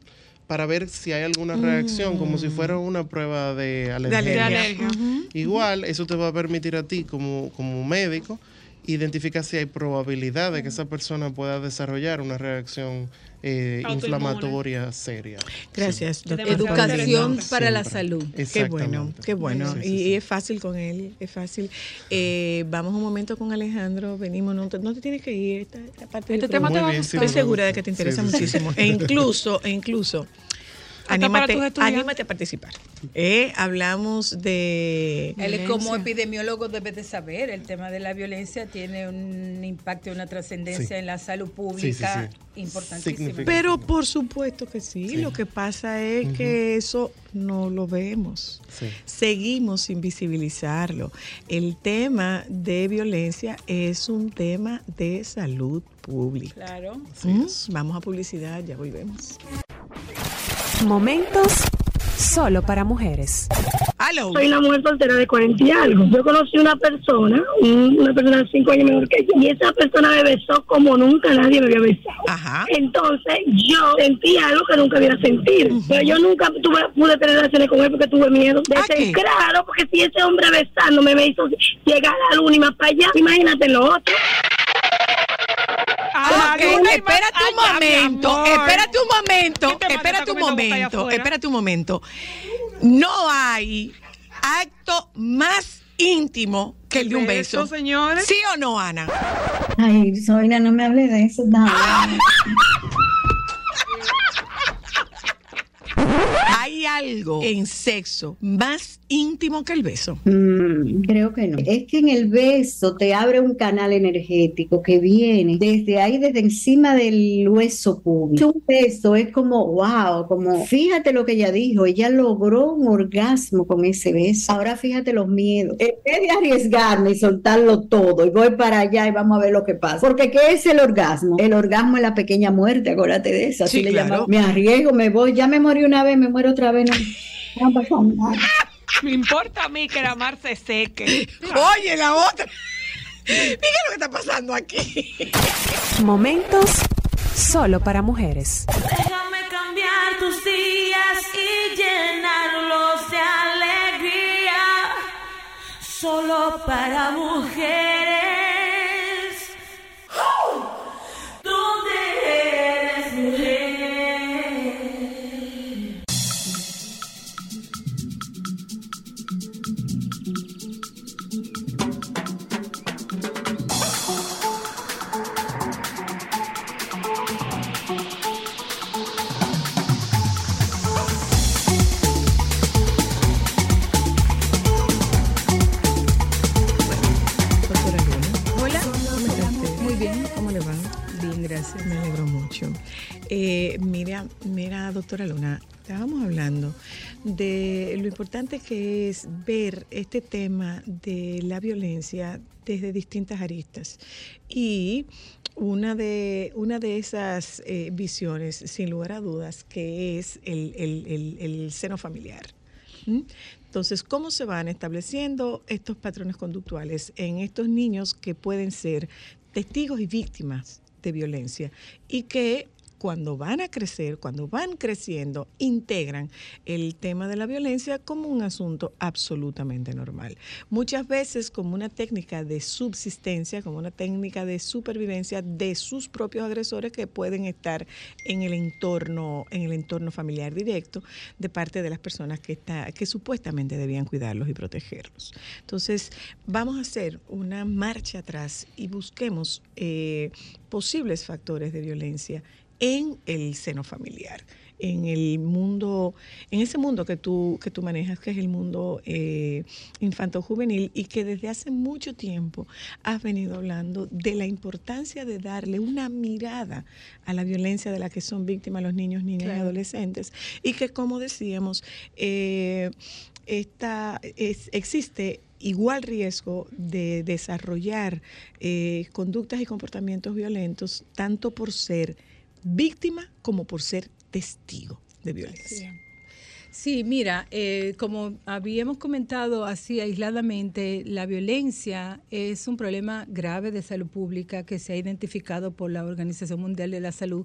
para ver si hay alguna reacción, como si fuera una prueba de alergia. Igual, eso te va a permitir a ti como, como médico identificar si hay probabilidad de que esa persona pueda desarrollar una reacción eh, inflamatoria seria. Gracias, demasiado Educación para la salud. Qué bueno, qué bueno. Sí, sí, y sí. es fácil con él, es fácil. Eh, vamos un momento con Alejandro, venimos, no te, no te tienes que ir, esta, esta parte Este tema te va a gustar. sí, Estoy segura de que te Sí, interesa sí, sí. muchísimo. E incluso, e incluso, anímate, tus estudiantes. anímate a participar. Eh, hablamos de... Él como epidemiólogo debe de saber, el tema de la violencia tiene un impacto y una trascendencia Sí. en la salud pública Sí, sí, sí. importantísima. Significativo. Pero por supuesto que sí, lo que pasa es que eso no lo vemos. Sí. Seguimos sin visibilizarlo. El tema de violencia es un tema de salud pública. Claro. Mm, Vamos a publicidad, ya volvemos. Momentos solo para mujeres. Aló. Soy una mujer soltera de 40 y algo. Yo conocí una persona, un- una persona de 5 años menor que yo, y esa persona me besó como nunca nadie me había besado. Ajá. Entonces yo sentí algo que nunca había sentido. Pero yo nunca tuve, pude tener relaciones con él porque tuve miedo. De ¿A ese- qué? claro, porque si ese hombre besándome me hizo llegar a la luna y más para allá, imagínate lo otro. Ah, Ok, luna y espérate un momento, espérate un momento, ¿Quién te manda a espérate un momento, espérate un momento. No hay acto más íntimo que el de un beso. Beso, señores. ¿Sí o no, Ana? Ay, Soina, no me hable de eso. No. ¿Hay algo en sexo más íntimo que el beso? Mm, creo que no. Es que en el beso te abre un canal energético que viene desde ahí, desde encima del hueso público. Un beso es como, wow, como, fíjate lo que ella dijo, ella logró un orgasmo con ese beso. Ahora fíjate los miedos. En vez de arriesgarme y soltarlo todo y voy para allá y vamos a ver lo que pasa. Porque ¿qué es el orgasmo? El orgasmo es la pequeña muerte, acuérdate de eso. Así Sí, le claro. Me arriesgo, me voy, ya me morí una vez, me muero otra vez. No, no nada. Me importa a mí que la mar se seque. Oye, la otra. Mira lo que está pasando aquí. Momentos solo para mujeres. Déjame cambiar tus días y llenarlos de alegría. Solo para mujeres. Mira, mira, doctora Luna, estábamos hablando de lo importante que es ver este tema de la violencia desde distintas aristas. Y una de, una de esas eh, visiones, sin lugar a dudas, que es el, el- el- seno familiar. Entonces, ¿cómo se van estableciendo estos patrones conductuales en estos niños que pueden ser testigos y víctimas de violencia y que cuando van a crecer, cuando van creciendo, integran el tema de la violencia como un asunto absolutamente normal. Muchas veces como una técnica de subsistencia, como una técnica de supervivencia de sus propios agresores que pueden estar en el entorno, en el entorno familiar directo de parte de las personas que, está, que supuestamente debían cuidarlos y protegerlos. Entonces, vamos a hacer una marcha atrás y busquemos eh, posibles factores de violencia en el seno familiar, en el mundo, en ese mundo que tú, que tú manejas, que es el mundo eh, infanto-juvenil y que desde hace mucho tiempo has venido hablando de la importancia de darle una mirada a la violencia de la que son víctimas los niños, niñas y adolescentes y que, como decíamos, eh, esta, es- existe igual riesgo de desarrollar eh, conductas y comportamientos violentos, tanto por ser víctima como por ser testigo. de violencia. Sí, mira, eh, como habíamos comentado así aisladamente, la violencia es un problema grave de salud pública que se ha identificado por la Organización Mundial de la Salud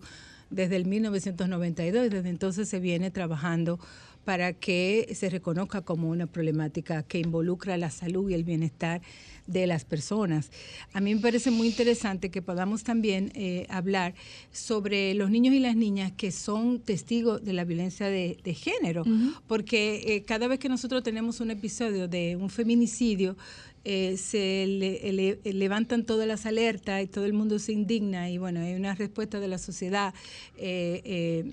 desde el 1992 y desde entonces se viene trabajando para que se reconozca como una problemática que involucra la salud y el bienestar de las personas. A mí me parece muy interesante que podamos también eh, hablar sobre los niños y las niñas que son testigos de la violencia de, de género, porque eh, cada vez que nosotros tenemos un episodio de un feminicidio, eh, se le- levantan todas las alertas y todo el mundo se indigna y bueno, hay una respuesta de la sociedad eh,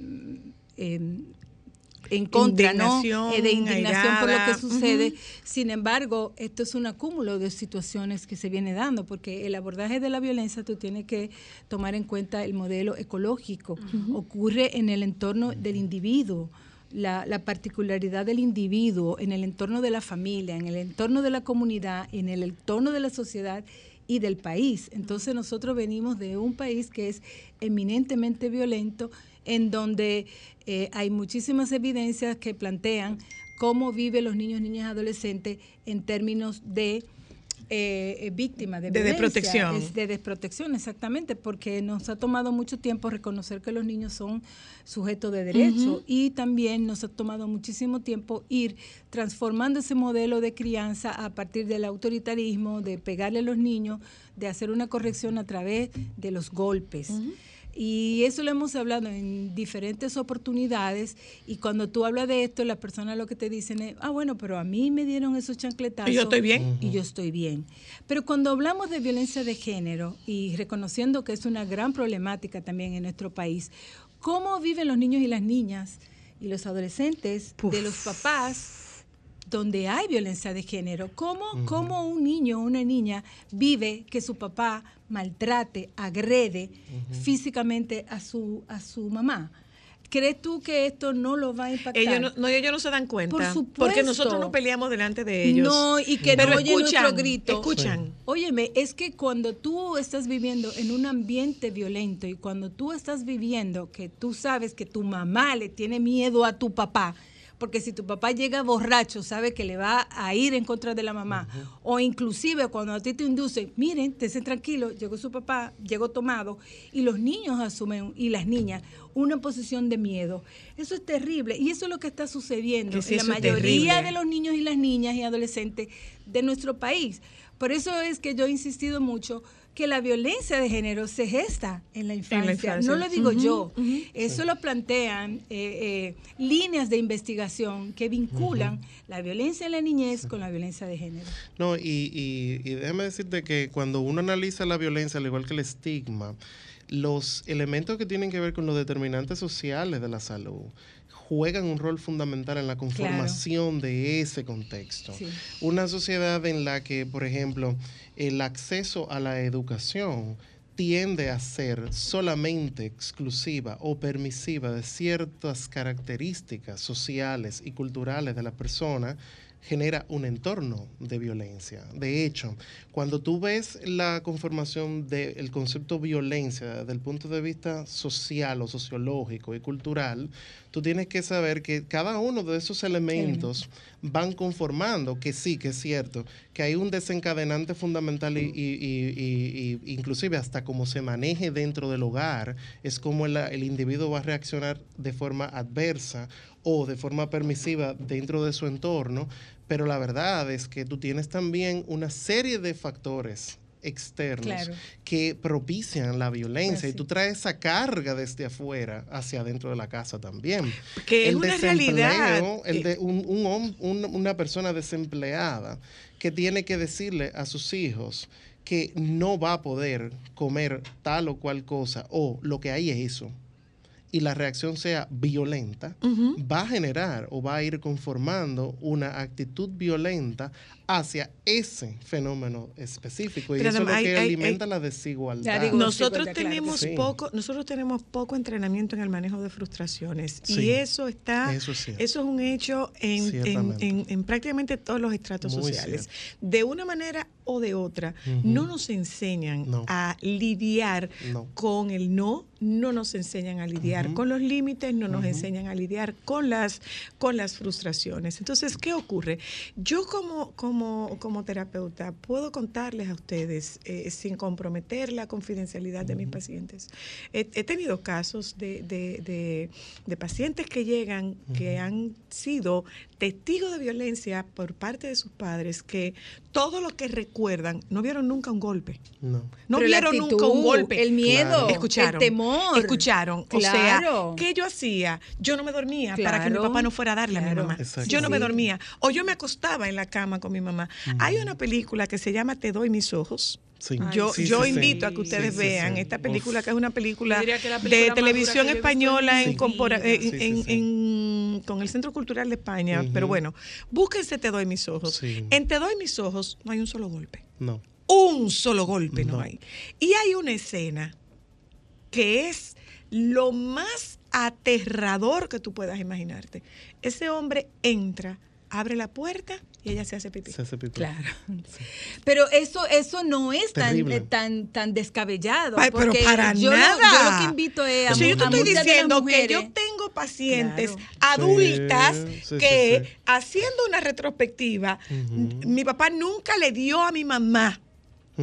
en contra, ¿no? Indignación, Eh, de indignación por lo que sucede. Sin embargo, esto es un acúmulo de situaciones que se viene dando, porque el abordaje de la violencia tú tienes que tomar en cuenta el modelo ecológico. Ocurre en el entorno del individuo. La, la particularidad del individuo en el entorno de la familia, en el entorno de la comunidad, en el entorno de la sociedad y del país. Entonces nosotros venimos de un país que es eminentemente violento, en donde eh, hay muchísimas evidencias que plantean cómo viven los niños, niñas, adolescentes en términos de eh, víctimas de, desprotección. Es de desprotección, exactamente, porque nos ha tomado mucho tiempo reconocer que los niños son sujetos de derecho y también nos ha tomado muchísimo tiempo ir transformando ese modelo de crianza a partir del autoritarismo, de pegarle a los niños, de hacer una corrección a través de los golpes. Y eso lo hemos hablado en diferentes oportunidades y cuando tú hablas de esto, las personas lo que te dicen es, ah, bueno, pero a mí me dieron esos chancletazos. Y yo estoy bien. Y yo estoy bien. Pero cuando hablamos de violencia de género y reconociendo que es una gran problemática también en nuestro país, ¿cómo viven los niños y las niñas y los adolescentes de los papás donde hay violencia de género. ¿Cómo, cómo un niño o una niña vive que su papá maltrate, agrede físicamente a su, a su mamá? ¿Crees tú que esto no lo va a impactar? Ellos no, no, ellos no se dan cuenta. Por supuesto. Porque nosotros no peleamos delante de ellos. No, y que Pero no oyen escuchan, nuestro grito. Escuchan. Óyeme, es que cuando tú estás viviendo en un ambiente violento y cuando tú estás viviendo que tú sabes que tu mamá le tiene miedo a tu papá, porque si tu papá llega borracho, sabe que le va a ir en contra de la mamá. O inclusive cuando a ti te inducen, miren, estén tranquilos, llegó su papá, llegó tomado, y los niños asumen, y las niñas, una posición de miedo. Eso es terrible, y eso es lo que está sucediendo sí, en la es mayoría de los niños y las niñas y adolescentes de nuestro país. Por eso es que yo he insistido mucho que la violencia de género se gesta en la infancia. infancia. No lo digo yo. Eso lo plantean eh, eh, líneas de investigación que vinculan la violencia en la niñez con la violencia de género. No, y, y, y déjame decirte que cuando uno analiza la violencia, al igual que el estigma, los elementos que tienen que ver con los determinantes sociales de la salud juegan un rol fundamental en la conformación de ese contexto. Sí. Una sociedad en la que, por ejemplo, el acceso a la educación tiende a ser solamente exclusiva o permisiva de ciertas características sociales y culturales de la persona, genera un entorno de violencia. De hecho, cuando tú ves la conformación del concepto violencia desde el punto de vista social o sociológico y cultural, tú tienes que saber que cada uno de esos elementos van conformando, que sí, que es cierto, que hay un desencadenante fundamental y, y- y- inclusive hasta cómo se maneje dentro del hogar, es como el, el individuo va a reaccionar de forma adversa o de forma permisiva dentro de su entorno, pero la verdad es que tú tienes también una serie de factores externos Claro. que propician la violencia y tú traes esa carga desde afuera hacia adentro de la casa también. Que es El una realidad. el de un, un- una persona desempleada que tiene que decirle a sus hijos que no va a poder comer tal o cual cosa o lo que hay es eso y la reacción sea violenta, va a generar o va a ir conformando una actitud violenta hacia ese fenómeno específico. Y Pero eso es lo que hay- alimenta hay- la desigualdad. Ya digo, Nosotros claro tenemos sí. poco, nosotros tenemos poco entrenamiento en el manejo de frustraciones Sí. y eso está, Eso es cierto. eso es un hecho en, en- Ciertamente. en- en prácticamente todos los estratos Muy sociales. cierto. De una manera o de otra, no nos enseñan No. a lidiar No. con el no, no nos enseñan a lidiar con los límites, no nos enseñan a lidiar con las, con las frustraciones. Entonces, ¿qué ocurre? Yo como, como, como terapeuta puedo contarles a ustedes, eh, sin comprometer la confidencialidad de mis pacientes, he, he tenido casos de, de- de- de pacientes que llegan, que han sido testigos de violencia por parte de sus padres, que todo lo que recuerdan, no vieron nunca un golpe. No. No Pero vieron nunca un golpe. el miedo, escucharon, el temor. Escucharon. Claro. O sea, ¿qué yo hacía? Yo no me dormía para que mi papá no fuera a darle a mi mamá. Exacto. Yo no me dormía. O yo me acostaba en la cama con mi mamá. Hay una película que se llama Te doy mis ojos. Sí. Yo, Sí, yo sí, sí. invito a que ustedes vean sí. esta película, Uf. que es una película, de televisión española en en en- Con el Centro Cultural de España. Pero bueno, búsquense Te doy mis ojos. Sí. En Te doy mis ojos no hay un solo golpe No. un solo golpe no. No. hay. Y hay una escena que es lo más aterrador que tú puedas imaginarte. Ese hombre entra, abre la puerta y ella se hace pipí. Se hace pipí. Claro. Pero eso, eso no es tan, Terrible. eh, tan, tan descabellado. Ay, pero porque para yo, lo- nada. yo lo que invito es a, Sí, yo te a estoy diciendo que yo tengo pacientes Claro. adultas Sí, sí, que sí, sí. haciendo una retrospectiva, mi papá nunca le dio a mi mamá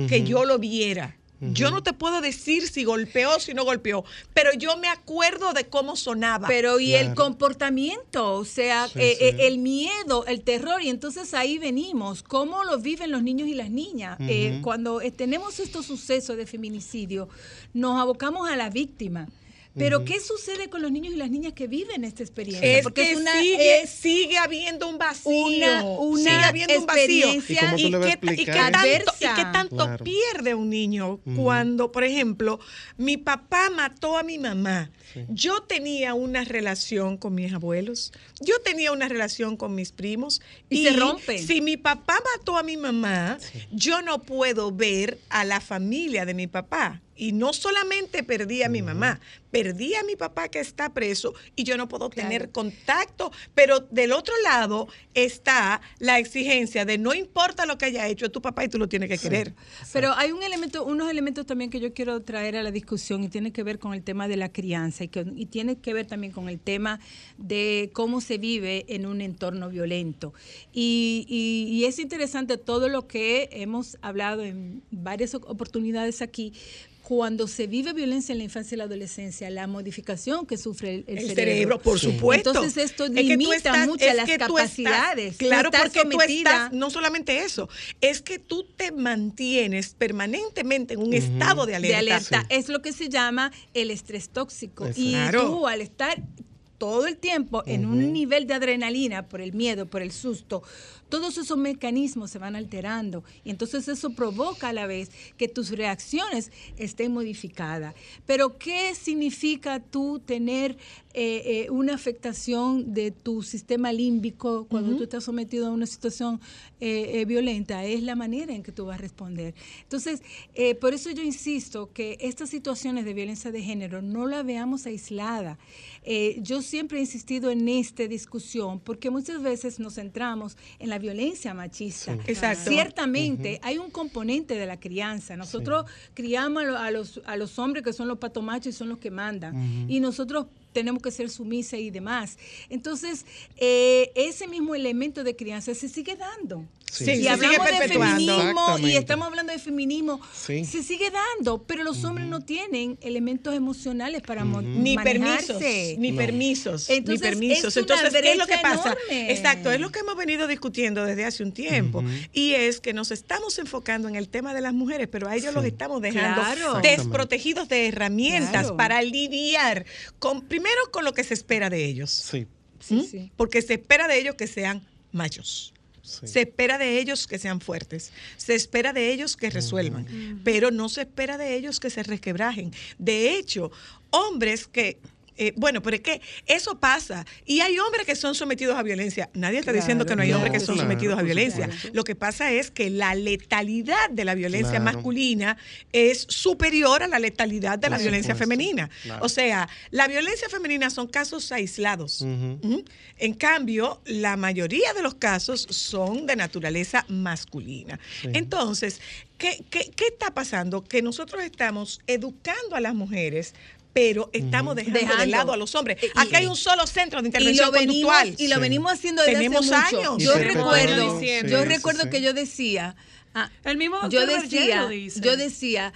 que yo lo viera. Yo no te puedo decir si golpeó o si no golpeó, pero yo me acuerdo de cómo sonaba. Pero y el comportamiento, o sea, Sí, eh, sí. eh, el miedo, el terror, y entonces ahí venimos, cómo lo viven los niños y las niñas. Eh, cuando eh, tenemos estos sucesos de feminicidio, nos abocamos a la víctima. Pero ¿qué sucede con los niños y las niñas que viven esta experiencia? es Porque que es una, sigue, eh, sigue habiendo un vacío. una- una sigue habiendo un vacío. ¿Y qué, y tanto, y Adversa. qué tanto Claro. pierde un niño cuando, por ejemplo, mi papá mató a mi mamá? Yo tenía una relación con mis abuelos, yo tenía una relación con mis primos. Y se rompe. Si mi papá mató a mi mamá, yo no puedo ver a la familia de mi papá. Y no solamente perdí a mi mamá, perdí a mi papá que está preso y yo no puedo Claro. tener contacto. Pero del otro lado está la exigencia de no importa lo que haya hecho, es tu papá y tú lo tienes que querer. Pero hay un elemento, unos elementos también que yo quiero traer a la discusión y tiene que ver con el tema de la crianza y, que- y tiene que ver también con el tema de cómo se vive en un entorno violento. Y, y- y es interesante todo lo que hemos hablado en varias oportunidades aquí. Cuando se vive violencia en la infancia y la adolescencia, la modificación que sufre el, el El, cerebro. cerebro, por supuesto. Entonces esto Es que tú limita estás- mucho es las que tú estás- capacidades. Claro, estás porque tú estás, no solamente eso, es que tú te mantienes permanentemente en un estado de alerta. de alerta. Es lo que se llama el estrés tóxico. Exacto. Y Claro. tú al estar todo el tiempo en un nivel de adrenalina por el miedo, por el susto, todos esos mecanismos se van alterando y entonces eso provoca a la vez que tus reacciones estén modificadas. Pero ¿qué significa tú tener eh, eh, una afectación de tu sistema límbico cuando tú estás sometido a una situación eh, violenta? Es la manera en que tú vas a responder. Entonces, por eso yo insisto que estas situaciones de violencia de género no la veamos aislada. Yo siempre he insistido en esta discusión porque muchas veces nos centramos en la violencia machista. Sí. Exacto. Ciertamente hay un componente de la crianza. Nosotros criamos a los, a los hombres que son los patomachos y son los que mandan. Y nosotros tenemos que ser sumisas y demás. Entonces, eh, ese mismo elemento de crianza se sigue dando. Sí. Sí, y se hablamos sigue de perpetuando. feminismo y estamos hablando de feminismo, Sí. se sigue dando, pero los hombres no tienen elementos emocionales para mo- Ni permisos, ni No. permisos, Entonces, ni permisos. Entonces, ¿qué es lo que pasa? enorme. Exacto, es lo que hemos venido discutiendo desde hace un tiempo. Y es que nos estamos enfocando en el tema de las mujeres, pero a ellos los estamos dejando Claro. desprotegidos de herramientas Claro. para lidiar con, primero con lo que se espera de ellos. Sí. Sí, ¿Mm? sí. Porque se espera de ellos que sean machos. Sí. Se espera de ellos que sean fuertes, se espera de ellos que resuelvan, pero no se espera de ellos que se resquebrajen. De hecho, hombres que, eh, bueno, pero es que eso pasa y hay hombres que son sometidos a violencia. Nadie está Claro, diciendo que no hay no, hombres que son claro, sometidos a violencia. Lo que pasa es que la letalidad de la violencia masculina es superior a la letalidad de la Por violencia supuesto, femenina. O sea, la violencia femenina son casos aislados. En cambio, la mayoría de los casos son de naturaleza masculina. Sí. Entonces, ¿qué, qué, qué está pasando? Que nosotros estamos educando a las mujeres pero estamos dejando, de lado a los hombres. Y- Aquí hay un solo centro de y intervención lo venimos, conductual. y lo Sí. venimos haciendo desde Tenemos hace mucho. años. Yo Y recuerdo, perpetuando. yo Sí, recuerdo sí, que sí. yo decía, ah, El mismo yo doctor decía, Berger lo dice. yo decía,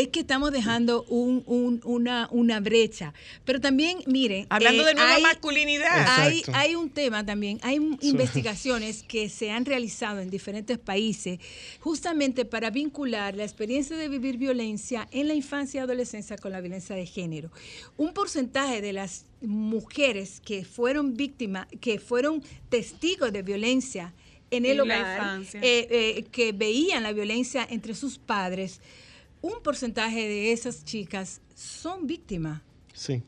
es que estamos dejando un, un- una, una brecha. Pero también, miren, Hablando eh, de nueva hay- masculinidad. hay, un tema también, hay investigaciones que se han realizado en diferentes países justamente para vincular la experiencia de vivir violencia en la infancia y adolescencia con la violencia de género. Un porcentaje de las mujeres que fueron víctimas, que fueron testigos de violencia en el En la hogar, infancia. eh, eh, que veían la violencia entre sus padres, un porcentaje de esas chicas son víctimas. Sí.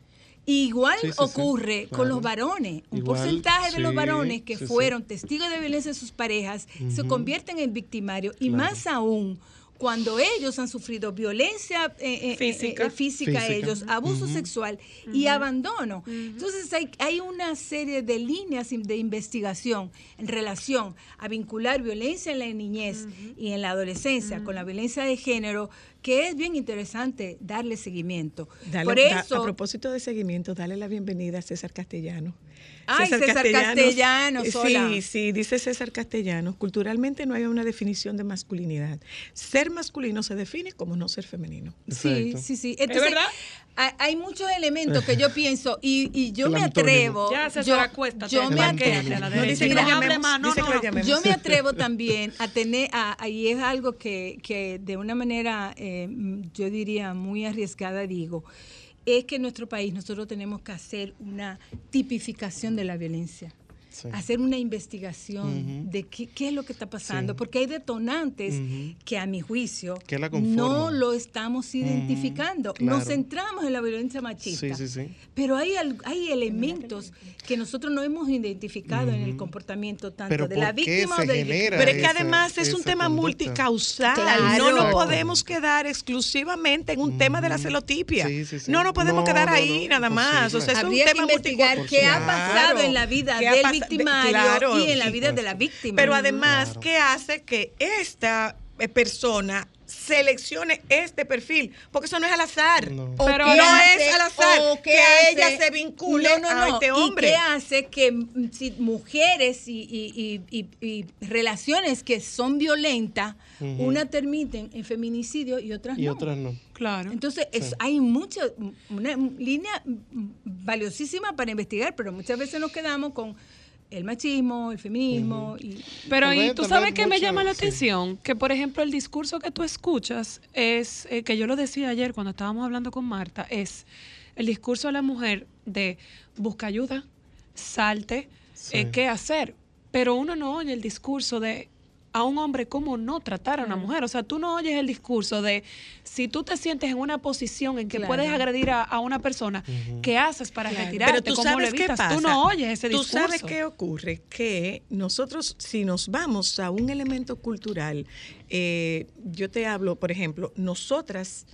Igual Sí, sí, sí, ocurre con claro. los varones. Un Igual, porcentaje de los varones que sí, sí. fueron testigos de violencia de sus parejas se convierten en victimarios y Claro. más aún cuando ellos han sufrido violencia eh, eh, Física. eh, física, Física. ellos, abuso sexual y abandono. Entonces hay, hay una serie de líneas de investigación en relación a vincular violencia en la niñez y en la adolescencia con la violencia de género que es bien interesante darle seguimiento. Dale- Por da- eso, a propósito de seguimiento, dale la bienvenida a César Castellano. Ay, César Castellanos, hola. Sí, sí, dice César Castellanos. Culturalmente no hay una definición de masculinidad. Ser masculino se define como no ser femenino. Sí, Exacto. sí, sí. Entonces, verdad? Hay, muchos elementos que yo pienso y, y yo me atrevo. Ya, César, yo, acuéstate, yo me atrevo. a la No que lo llamemos, no, dice lo. Yo me atrevo también a tener, a, y es algo que, que de una manera, eh, yo diría, muy arriesgada, digo, es que en nuestro país nosotros tenemos que hacer una tipificación de la violencia. Sí. Hacer una investigación de qué, qué es lo que está pasando, Sí. porque hay detonantes que a mi juicio no lo estamos identificando. Nos claro. centramos en la violencia machista. Sí, sí, sí. Pero hay, hay elementos que nosotros no hemos identificado en el comportamiento tanto Pero de la ¿por qué víctima se o del Pero es que esa- además es un tema conducta. multicausal. Claro. No nos podemos quedar exclusivamente en un tema de la celotipia. Sí, sí, sí. No nos podemos No, quedar no, ahí no, nada más. O sea, es un que tema investigar qué ha pasado en la vida ¿Qué ha del victimario claro, y en la sí, vida de la víctima. Pero además, Claro. ¿qué hace que esta eh, persona seleccione este perfil? Porque eso no es al azar. No. Pero no hace- es al azar o qué que hace- ella se vincule No, no, a no. este ¿Y hombre. qué hace que mm, si mujeres y, y- y- y- y relaciones que son violentas, Ujú. una terminen en feminicidio y otras Y no? otras no. Claro. Entonces, es- hay mucha, una línea mm, valiosísima para investigar, pero muchas veces nos quedamos con el machismo, el feminismo y Pero y tú sabes que me llama la sí. atención que por ejemplo el discurso que tú escuchas es eh, que yo lo decía ayer cuando estábamos hablando con Marta es el discurso de la mujer de busca ayuda, salte, Sí. eh, qué hacer, pero uno no oye el discurso de a un hombre cómo no tratar a una mujer, o sea, tú no oyes el discurso de si tú te sientes en una posición en que Claro. puedes agredir a, a una persona, ¿qué haces para Claro. retirarte? Pero tú ¿Cómo sabes lo qué pasa. Tú no oyes ese Tú discurso. sabes qué ocurre, que nosotros si nos vamos a un elemento cultural, eh, yo te hablo, por ejemplo, nosotras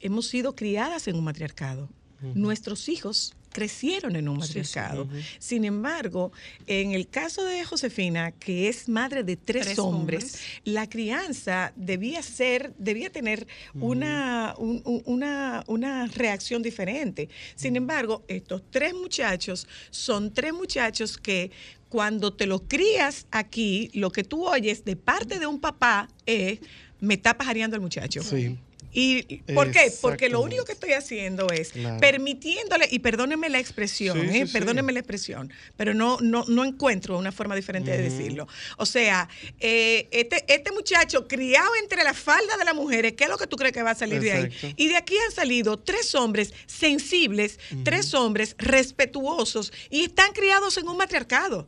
hemos sido criadas en un matriarcado. Nuestros hijos crecieron en un matriarcado. Sin embargo, en el caso de Josefina, que es madre de tres, Tres hombres, hombres. la crianza debía ser, debía tener una, un- un- una, una reacción diferente. Sin embargo, estos tres muchachos son tres muchachos que cuando te los crías aquí, lo que tú oyes de parte de un papá es, me está pajareando el muchacho. Sí. ¿Y por qué? Porque lo único que estoy haciendo es Claro. permitiéndole, y perdónenme la expresión, Sí, ¿eh? sí, sí. perdónenme la expresión, pero no, no, no encuentro una forma diferente de decirlo. O sea, eh, este, este muchacho criado entre la falda de las mujeres, ¿qué es lo que tú crees que va a salir de ahí? Y de aquí han salido tres hombres sensibles, tres hombres respetuosos, y están criados en un matriarcado.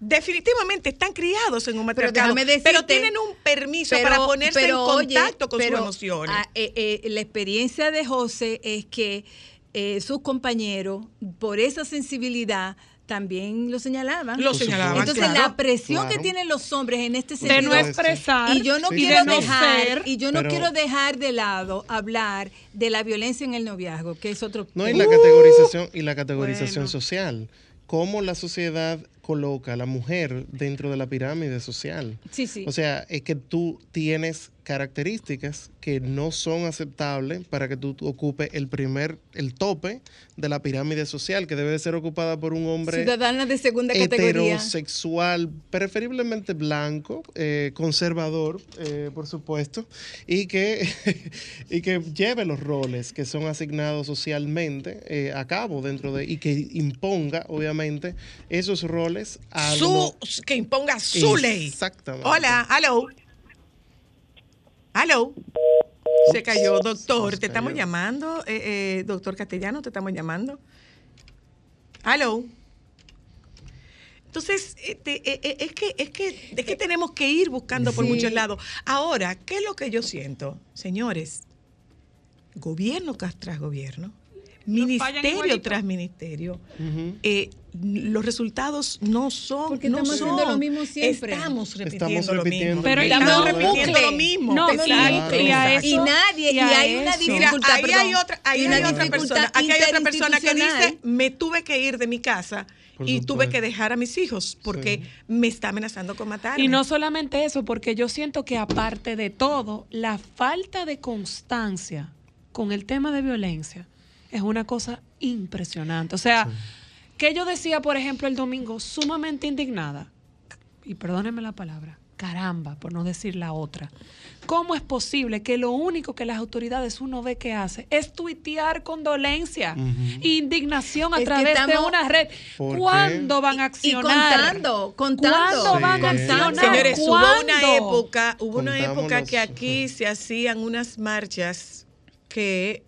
Definitivamente están criados en un Pero matriarcado, déjame decirte- pero tienen un permiso para ponerse pero, en oye, contacto con pero, sus emociones. ah, eh, eh, la experiencia de José es que eh, sus compañeros, por esa sensibilidad, también lo señalaban. Lo señalaban. Entonces, claro. la presión que tienen los hombres en este de sentido. no expresar y yo no Sí, quiero dejar y yo no Pero- quiero dejar de lado hablar de la violencia en el noviazgo, que es otro No, y la Uh, categorización, y la categorización Bueno. social. Cómo la sociedad coloca a la mujer dentro de la pirámide social. Sí, sí. O sea, es que tú tienes características que no son aceptables para que tú ocupes el primer, el tope de la pirámide social, que debe de ser ocupada por un hombre Ciudadana de segunda categoría. heterosexual, preferiblemente blanco, eh, conservador, eh, por supuesto, y que, y que lleve los roles que son asignados socialmente eh, a cabo dentro de, y que imponga, obviamente, esos roles a Su, que imponga su ley. Exactamente. Hola, hello. Hello. Se cayó, doctor. Te estamos llamando. eh, eh, doctor Castellano, te estamos llamando. Hello. Entonces, eh, te- eh, es, que, es, que, es que tenemos que ir buscando por Sí. muchos lados. Ahora, ¿qué es lo que yo siento? Señores, gobierno tras gobierno, ministerio tras ministerio, eh, los resultados no son. Porque no estamos son. haciendo lo mismo siempre. Estamos repitiendo Estamos lo repitiendo mismo. Pero estamos y no- repitiendo lo mismo. No, y- Exacto, y a nadie, y hay una. Mira, dificultad, ahí perdón, hay otra, ahí y hay una otra persona, aquí hay otra persona que dice, me tuve que ir de mi casa y tuve que dejar a mis hijos porque Sí. me está amenazando con matarme. Y no solamente eso, porque yo siento que aparte de todo, la falta de constancia con el tema de violencia es una cosa impresionante. O sea, que yo decía, por ejemplo, el domingo, sumamente indignada, y perdónenme la palabra, caramba, por no decir la otra. ¿Cómo es posible que lo único que las autoridades uno ve que hace es tuitear condolencia, indignación a Es través de una red? ¿Cuándo van a Y accionar? contando, contando. ¿Cuándo van a accionar? Señores, hubo una época, hubo una época que aquí se hacían unas marchas que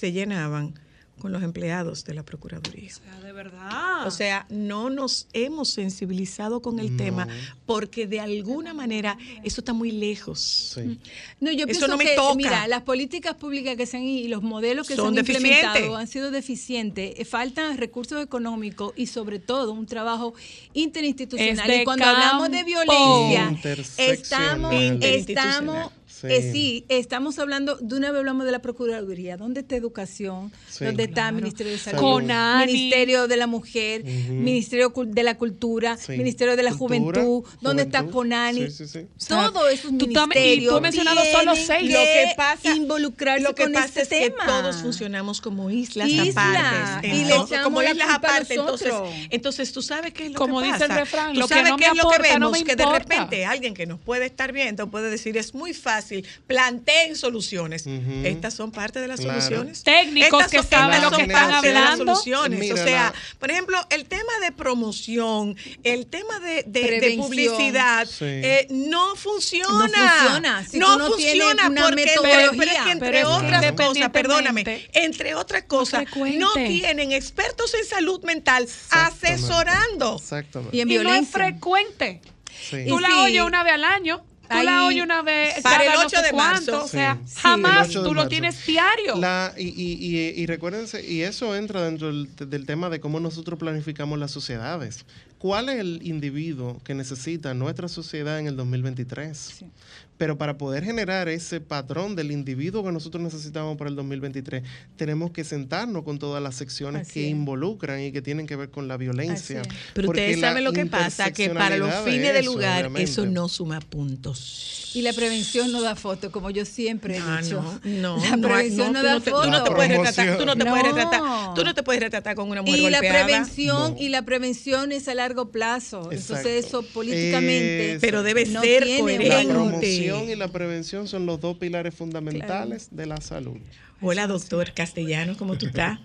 se llenaban con los empleados de la Procuraduría. O sea, de verdad. O sea, no nos hemos sensibilizado con el No. tema porque de alguna manera eso está muy lejos. Sí. No, yo Eso pienso no me que, toca. mira, las políticas públicas que se han y los modelos que Son se han implementado deficientes. han sido deficientes. Eh, Faltan recursos económicos y sobre todo un trabajo interinstitucional. Y cuando hablamos de violencia, estamos, Interinstitucional. estamos, Sí. eh, sí, estamos hablando, de una vez hablamos de la Procuraduría. ¿Dónde está educación? Sí. ¿Dónde está Claro. Ministerio de Salud? Conani. Ministerio de la Mujer, Ujú. Ministerio de la Cultura, Sí. Ministerio de la Cultura, Juventud, ¿dónde está. Conani? Sí, sí, sí. Todos esos tú ministerios tú has mencionado solo seis. Lo que pasa, involucrarse lo que con pasa este es que todos funcionamos como islas Isla, aparte. y le Entonces, echamos como la islas aparte. Entonces, entonces, tú sabes qué es lo Como que dice pasa. el refrán, Tú lo que sabes no qué me es lo que aporta, no vemos, que de repente alguien que nos puede estar viendo puede decir, es muy fácil, planteen soluciones. Estas son parte de las Claro. soluciones. Técnicos Estas que son- saben lo que están parte de las hablando. soluciones. Mira, o sea, la- por ejemplo, el tema de promoción, el tema de, de- de Prevención. publicidad, Sí. eh, no funciona. No funciona. Si no funciona una porque metodología. pero es que entre Pero otras cosas, perdóname, entre otras cosas, no tienen expertos en salud mental Exactamente. asesorando. Exactamente. Y en y no es frecuente. Sí. Tú Y la sí. oyes una vez al año. Tú Ahí- la oyes una vez Para cada el no 8 sé de cuánto, marzo. O sea, Sí. jamás El 8 de tú lo tienes diario. La, y, y, y, y recuérdense, y eso entra dentro del, del tema de cómo nosotros planificamos las sociedades. ¿Cuál es el individuo que necesita nuestra sociedad en el 2023? Pero para poder generar ese patrón del individuo que nosotros necesitamos para el 2023, tenemos que sentarnos con todas las secciones Así que es. involucran y que tienen que ver con la violencia. Pero ustedes la saben lo que pasa, que para los fines del eso, lugar obviamente. eso no suma puntos. Y la prevención no da foto, como yo siempre he Ah, dicho. no, no, la no, prevención no, da no te, foto. tú no te puedes retratar, tú no te puedes No. retratar, tú no te puedes retratar con una mujer y la golpeada. prevención No. y la prevención es a largo plazo. Entonces Exacto. eso políticamente pero debe no ser tiene Promoción y la prevención son los dos pilares fundamentales de la salud. Hola, doctor Castellano, ¿cómo tú estás?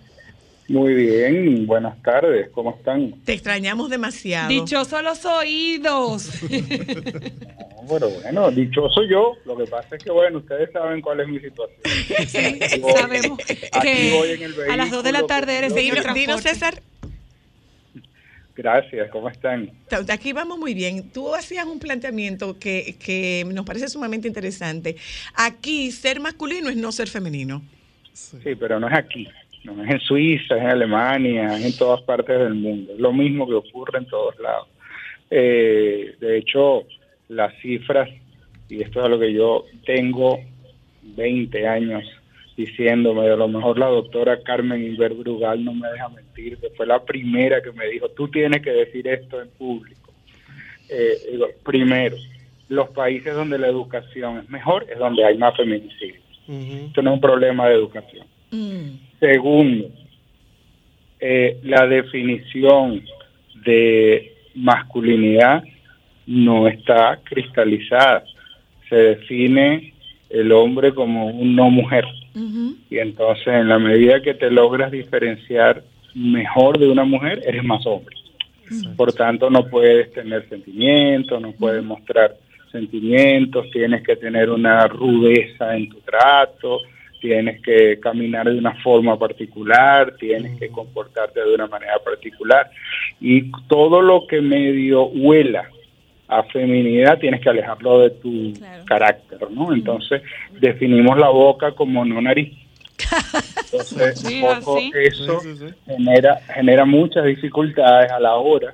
Muy bien, buenas tardes, ¿cómo están? Te extrañamos demasiado. Dichosos los oídos. No, pero bueno, dichoso yo, lo que pasa es que bueno, ustedes saben cuál es mi situación. Aquí voy- Sabemos aquí voy en que el a las 2 de la vehículo, tarde eres que- de Dino César, Gracias, ¿cómo están? aquí vamos muy bien. Tú hacías un planteamiento que, que nos parece sumamente interesante. Aquí ser masculino es no ser femenino. Sí, pero no es aquí, no es en Suiza, es en Alemania, es en todas partes del mundo. Es lo mismo que ocurre en todos lados. Eh, de hecho, las cifras, y esto es a lo que yo tengo 20 años diciéndome, a lo mejor la doctora Carmen Inver Brugal no me deja mentir, que fue la primera que me dijo, tú tienes que decir esto en público. Eh, digo, primero, los países donde la educación es mejor es donde hay más feminicidios. Esto no es un problema de educación. Segundo, eh, la definición de masculinidad no está cristalizada. Se define el hombre como un no mujer. Y entonces en la medida que te logras diferenciar mejor de una mujer, eres más hombre. Por tanto, no puedes tener sentimientos, no puedes mostrar sentimientos, tienes que tener una rudeza en tu trato, tienes que caminar de una forma particular, tienes que comportarte de una manera particular. Y todo lo que medio huela a feminidad tienes que alejarlo de tu carácter, ¿no? Entonces definimos la boca como no nariz. Entonces, Sí, un poco eso genera genera muchas dificultades a la hora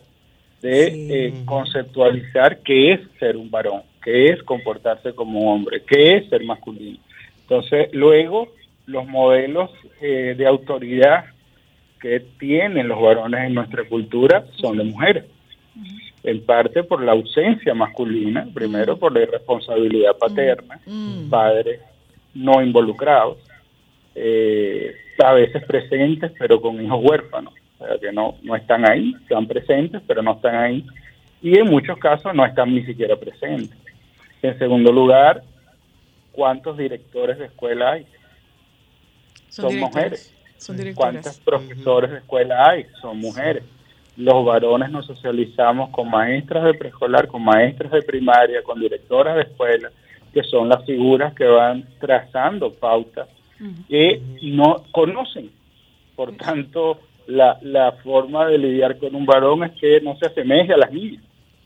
de eh, conceptualizar qué es ser un varón, qué es comportarse como un hombre, qué es ser masculino. Entonces, luego, los modelos eh, de autoridad que tienen los varones en nuestra cultura son de mujeres. En parte por la ausencia masculina, primero por la irresponsabilidad paterna, padres no involucrados, eh, a veces presentes pero con hijos huérfanos, o sea que no, no están ahí, están presentes pero no están ahí, y en muchos casos no están ni siquiera presentes. En segundo lugar, ¿cuántos directores de escuela hay? Son mujeres. son. ¿Cuántos profesores de escuela hay? Son mujeres. Los varones nos socializamos con maestras de preescolar, con maestras de primaria, con directoras de escuela, que son las figuras que van trazando pautas que no conocen. Por tanto, la, la forma de lidiar con un varón es que no se asemeje a las niñas.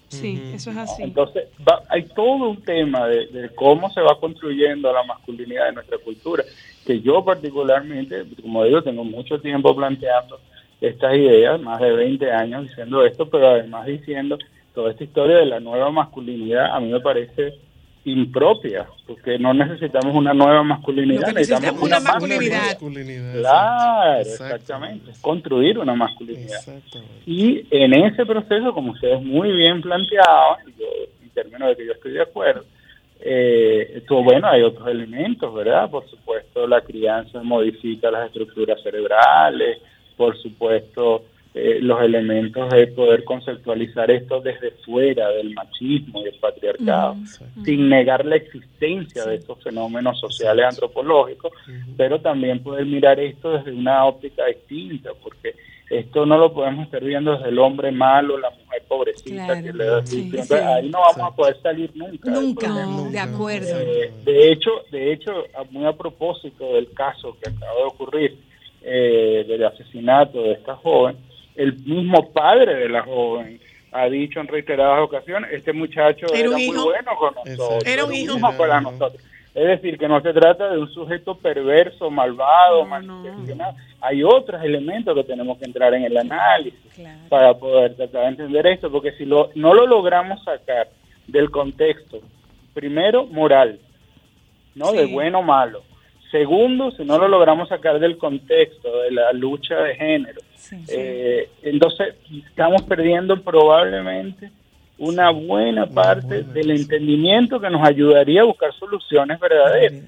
Sí, eso es así. Entonces, va- hay todo un tema de, de cómo se va construyendo la masculinidad de nuestra cultura, que yo particularmente, como digo, tengo mucho tiempo planteando estas ideas, más de 20 años diciendo esto, pero además diciendo toda esta historia de la nueva masculinidad, a mí me parece impropia, porque no necesitamos una nueva masculinidad, necesitamos necesitamos una masculinidad. Claro, exactamente, construir una masculinidad. Y en ese proceso, como ustedes muy bien planteaban, y yo, en términos de que yo estoy de acuerdo, eh, bueno, hay otros elementos, ¿verdad? Por supuesto, la crianza modifica las estructuras cerebrales, por supuesto, eh, los elementos de poder conceptualizar esto desde fuera del machismo y el patriarcado, sin negar la existencia de estos fenómenos sociales antropológicos, pero también poder mirar esto desde una óptica distinta, porque esto no lo podemos estar viendo desde el hombre malo, la mujer pobrecita Claro. que le da Sí, ahí no vamos a poder salir nunca. del Nunca, de acuerdo. Eh, de hecho, de hecho, muy a propósito del caso que acaba de ocurrir eh, del asesinato de esta joven, el mismo padre de la joven ha dicho en reiteradas ocasiones, este muchacho Era muy hijo. bueno con nosotros, Era un hijo. para nosotros. Es decir, que no se trata de un sujeto perverso, malvado, malintencionado. Hay otros elementos que tenemos que entrar en el análisis para poder tratar de entender esto, porque si lo, no lo logramos sacar del contexto, primero, moral, ¿no? De bueno o malo. Segundo, si no lo logramos sacar del contexto de la lucha de género, eh, entonces estamos perdiendo probablemente una buena parte del entendimiento que nos ayudaría a buscar soluciones verdaderas.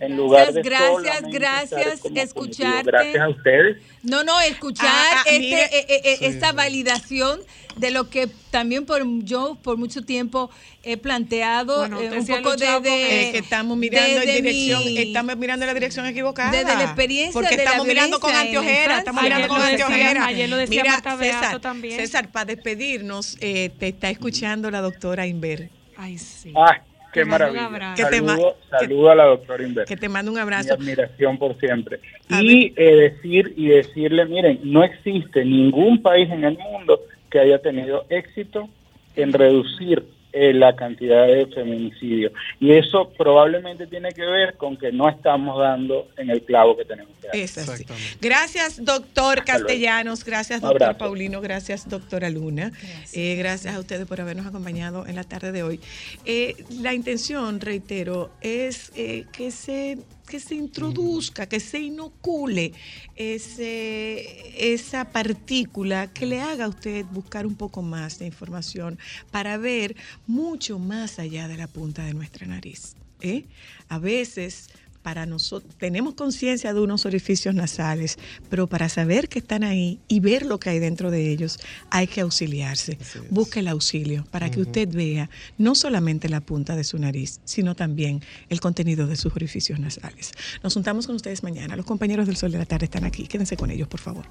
En lugar de Gracias, gracias, escucharte. Gracias a ustedes. No, no, escuchar Ah, ah, este, eh, eh, eh, Sí, esta sí. validación de lo que también por yo por mucho tiempo he planteado Bueno, eh, un poco de, de- que estamos mirando en dirección, mi- estamos mirando en la dirección equivocada. Desde la experiencia Porque de la estamos mirando con anteojeras, estamos infancia. mirando con Ayer lo decía- anteojeras. ayer lo decía Mira, Marta César, también. César, para despedirnos, eh, te está escuchando la doctora Inver. Ay, sí. Ah, qué maravilla. Que Saludo, que- saludo a la doctora Inver. Que te mando un mi abrazo. admiración por siempre. Y eh, decir y decirle, miren, no existe ningún país en el mundo que haya tenido éxito en reducir eh, la cantidad de feminicidios. Y eso probablemente tiene que ver con que no estamos dando en el clavo que tenemos que dar. Es así. Gracias, doctor Hasta luego. Castellanos. Gracias, doctor abrazo. Paulino. Gracias, doctora Luna. Eh, gracias a ustedes por habernos acompañado en la tarde de hoy. Eh, la intención, reitero, es eh, que se que se introduzca, que se inocule ese, esa partícula que le haga a usted buscar un poco más de información para ver mucho más allá de la punta de nuestra nariz. ¿eh? A veces para nosotros tenemos conciencia de unos orificios nasales, pero para saber que están ahí y ver lo que hay dentro de ellos, hay que auxiliarse. Busque el auxilio para que usted vea no solamente la punta de su nariz, sino también el contenido de sus orificios nasales. Nos juntamos con ustedes mañana. Los compañeros del Sol de la Tarde están aquí. Quédense con ellos, por favor.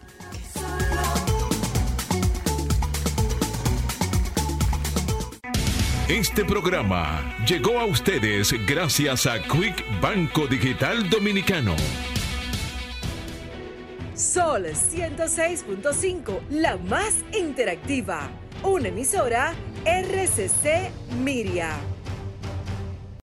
Este programa llegó a ustedes gracias a Quick Banco Digital Dominicano. Sol 106.5, la más interactiva. Una emisora RCC Miria.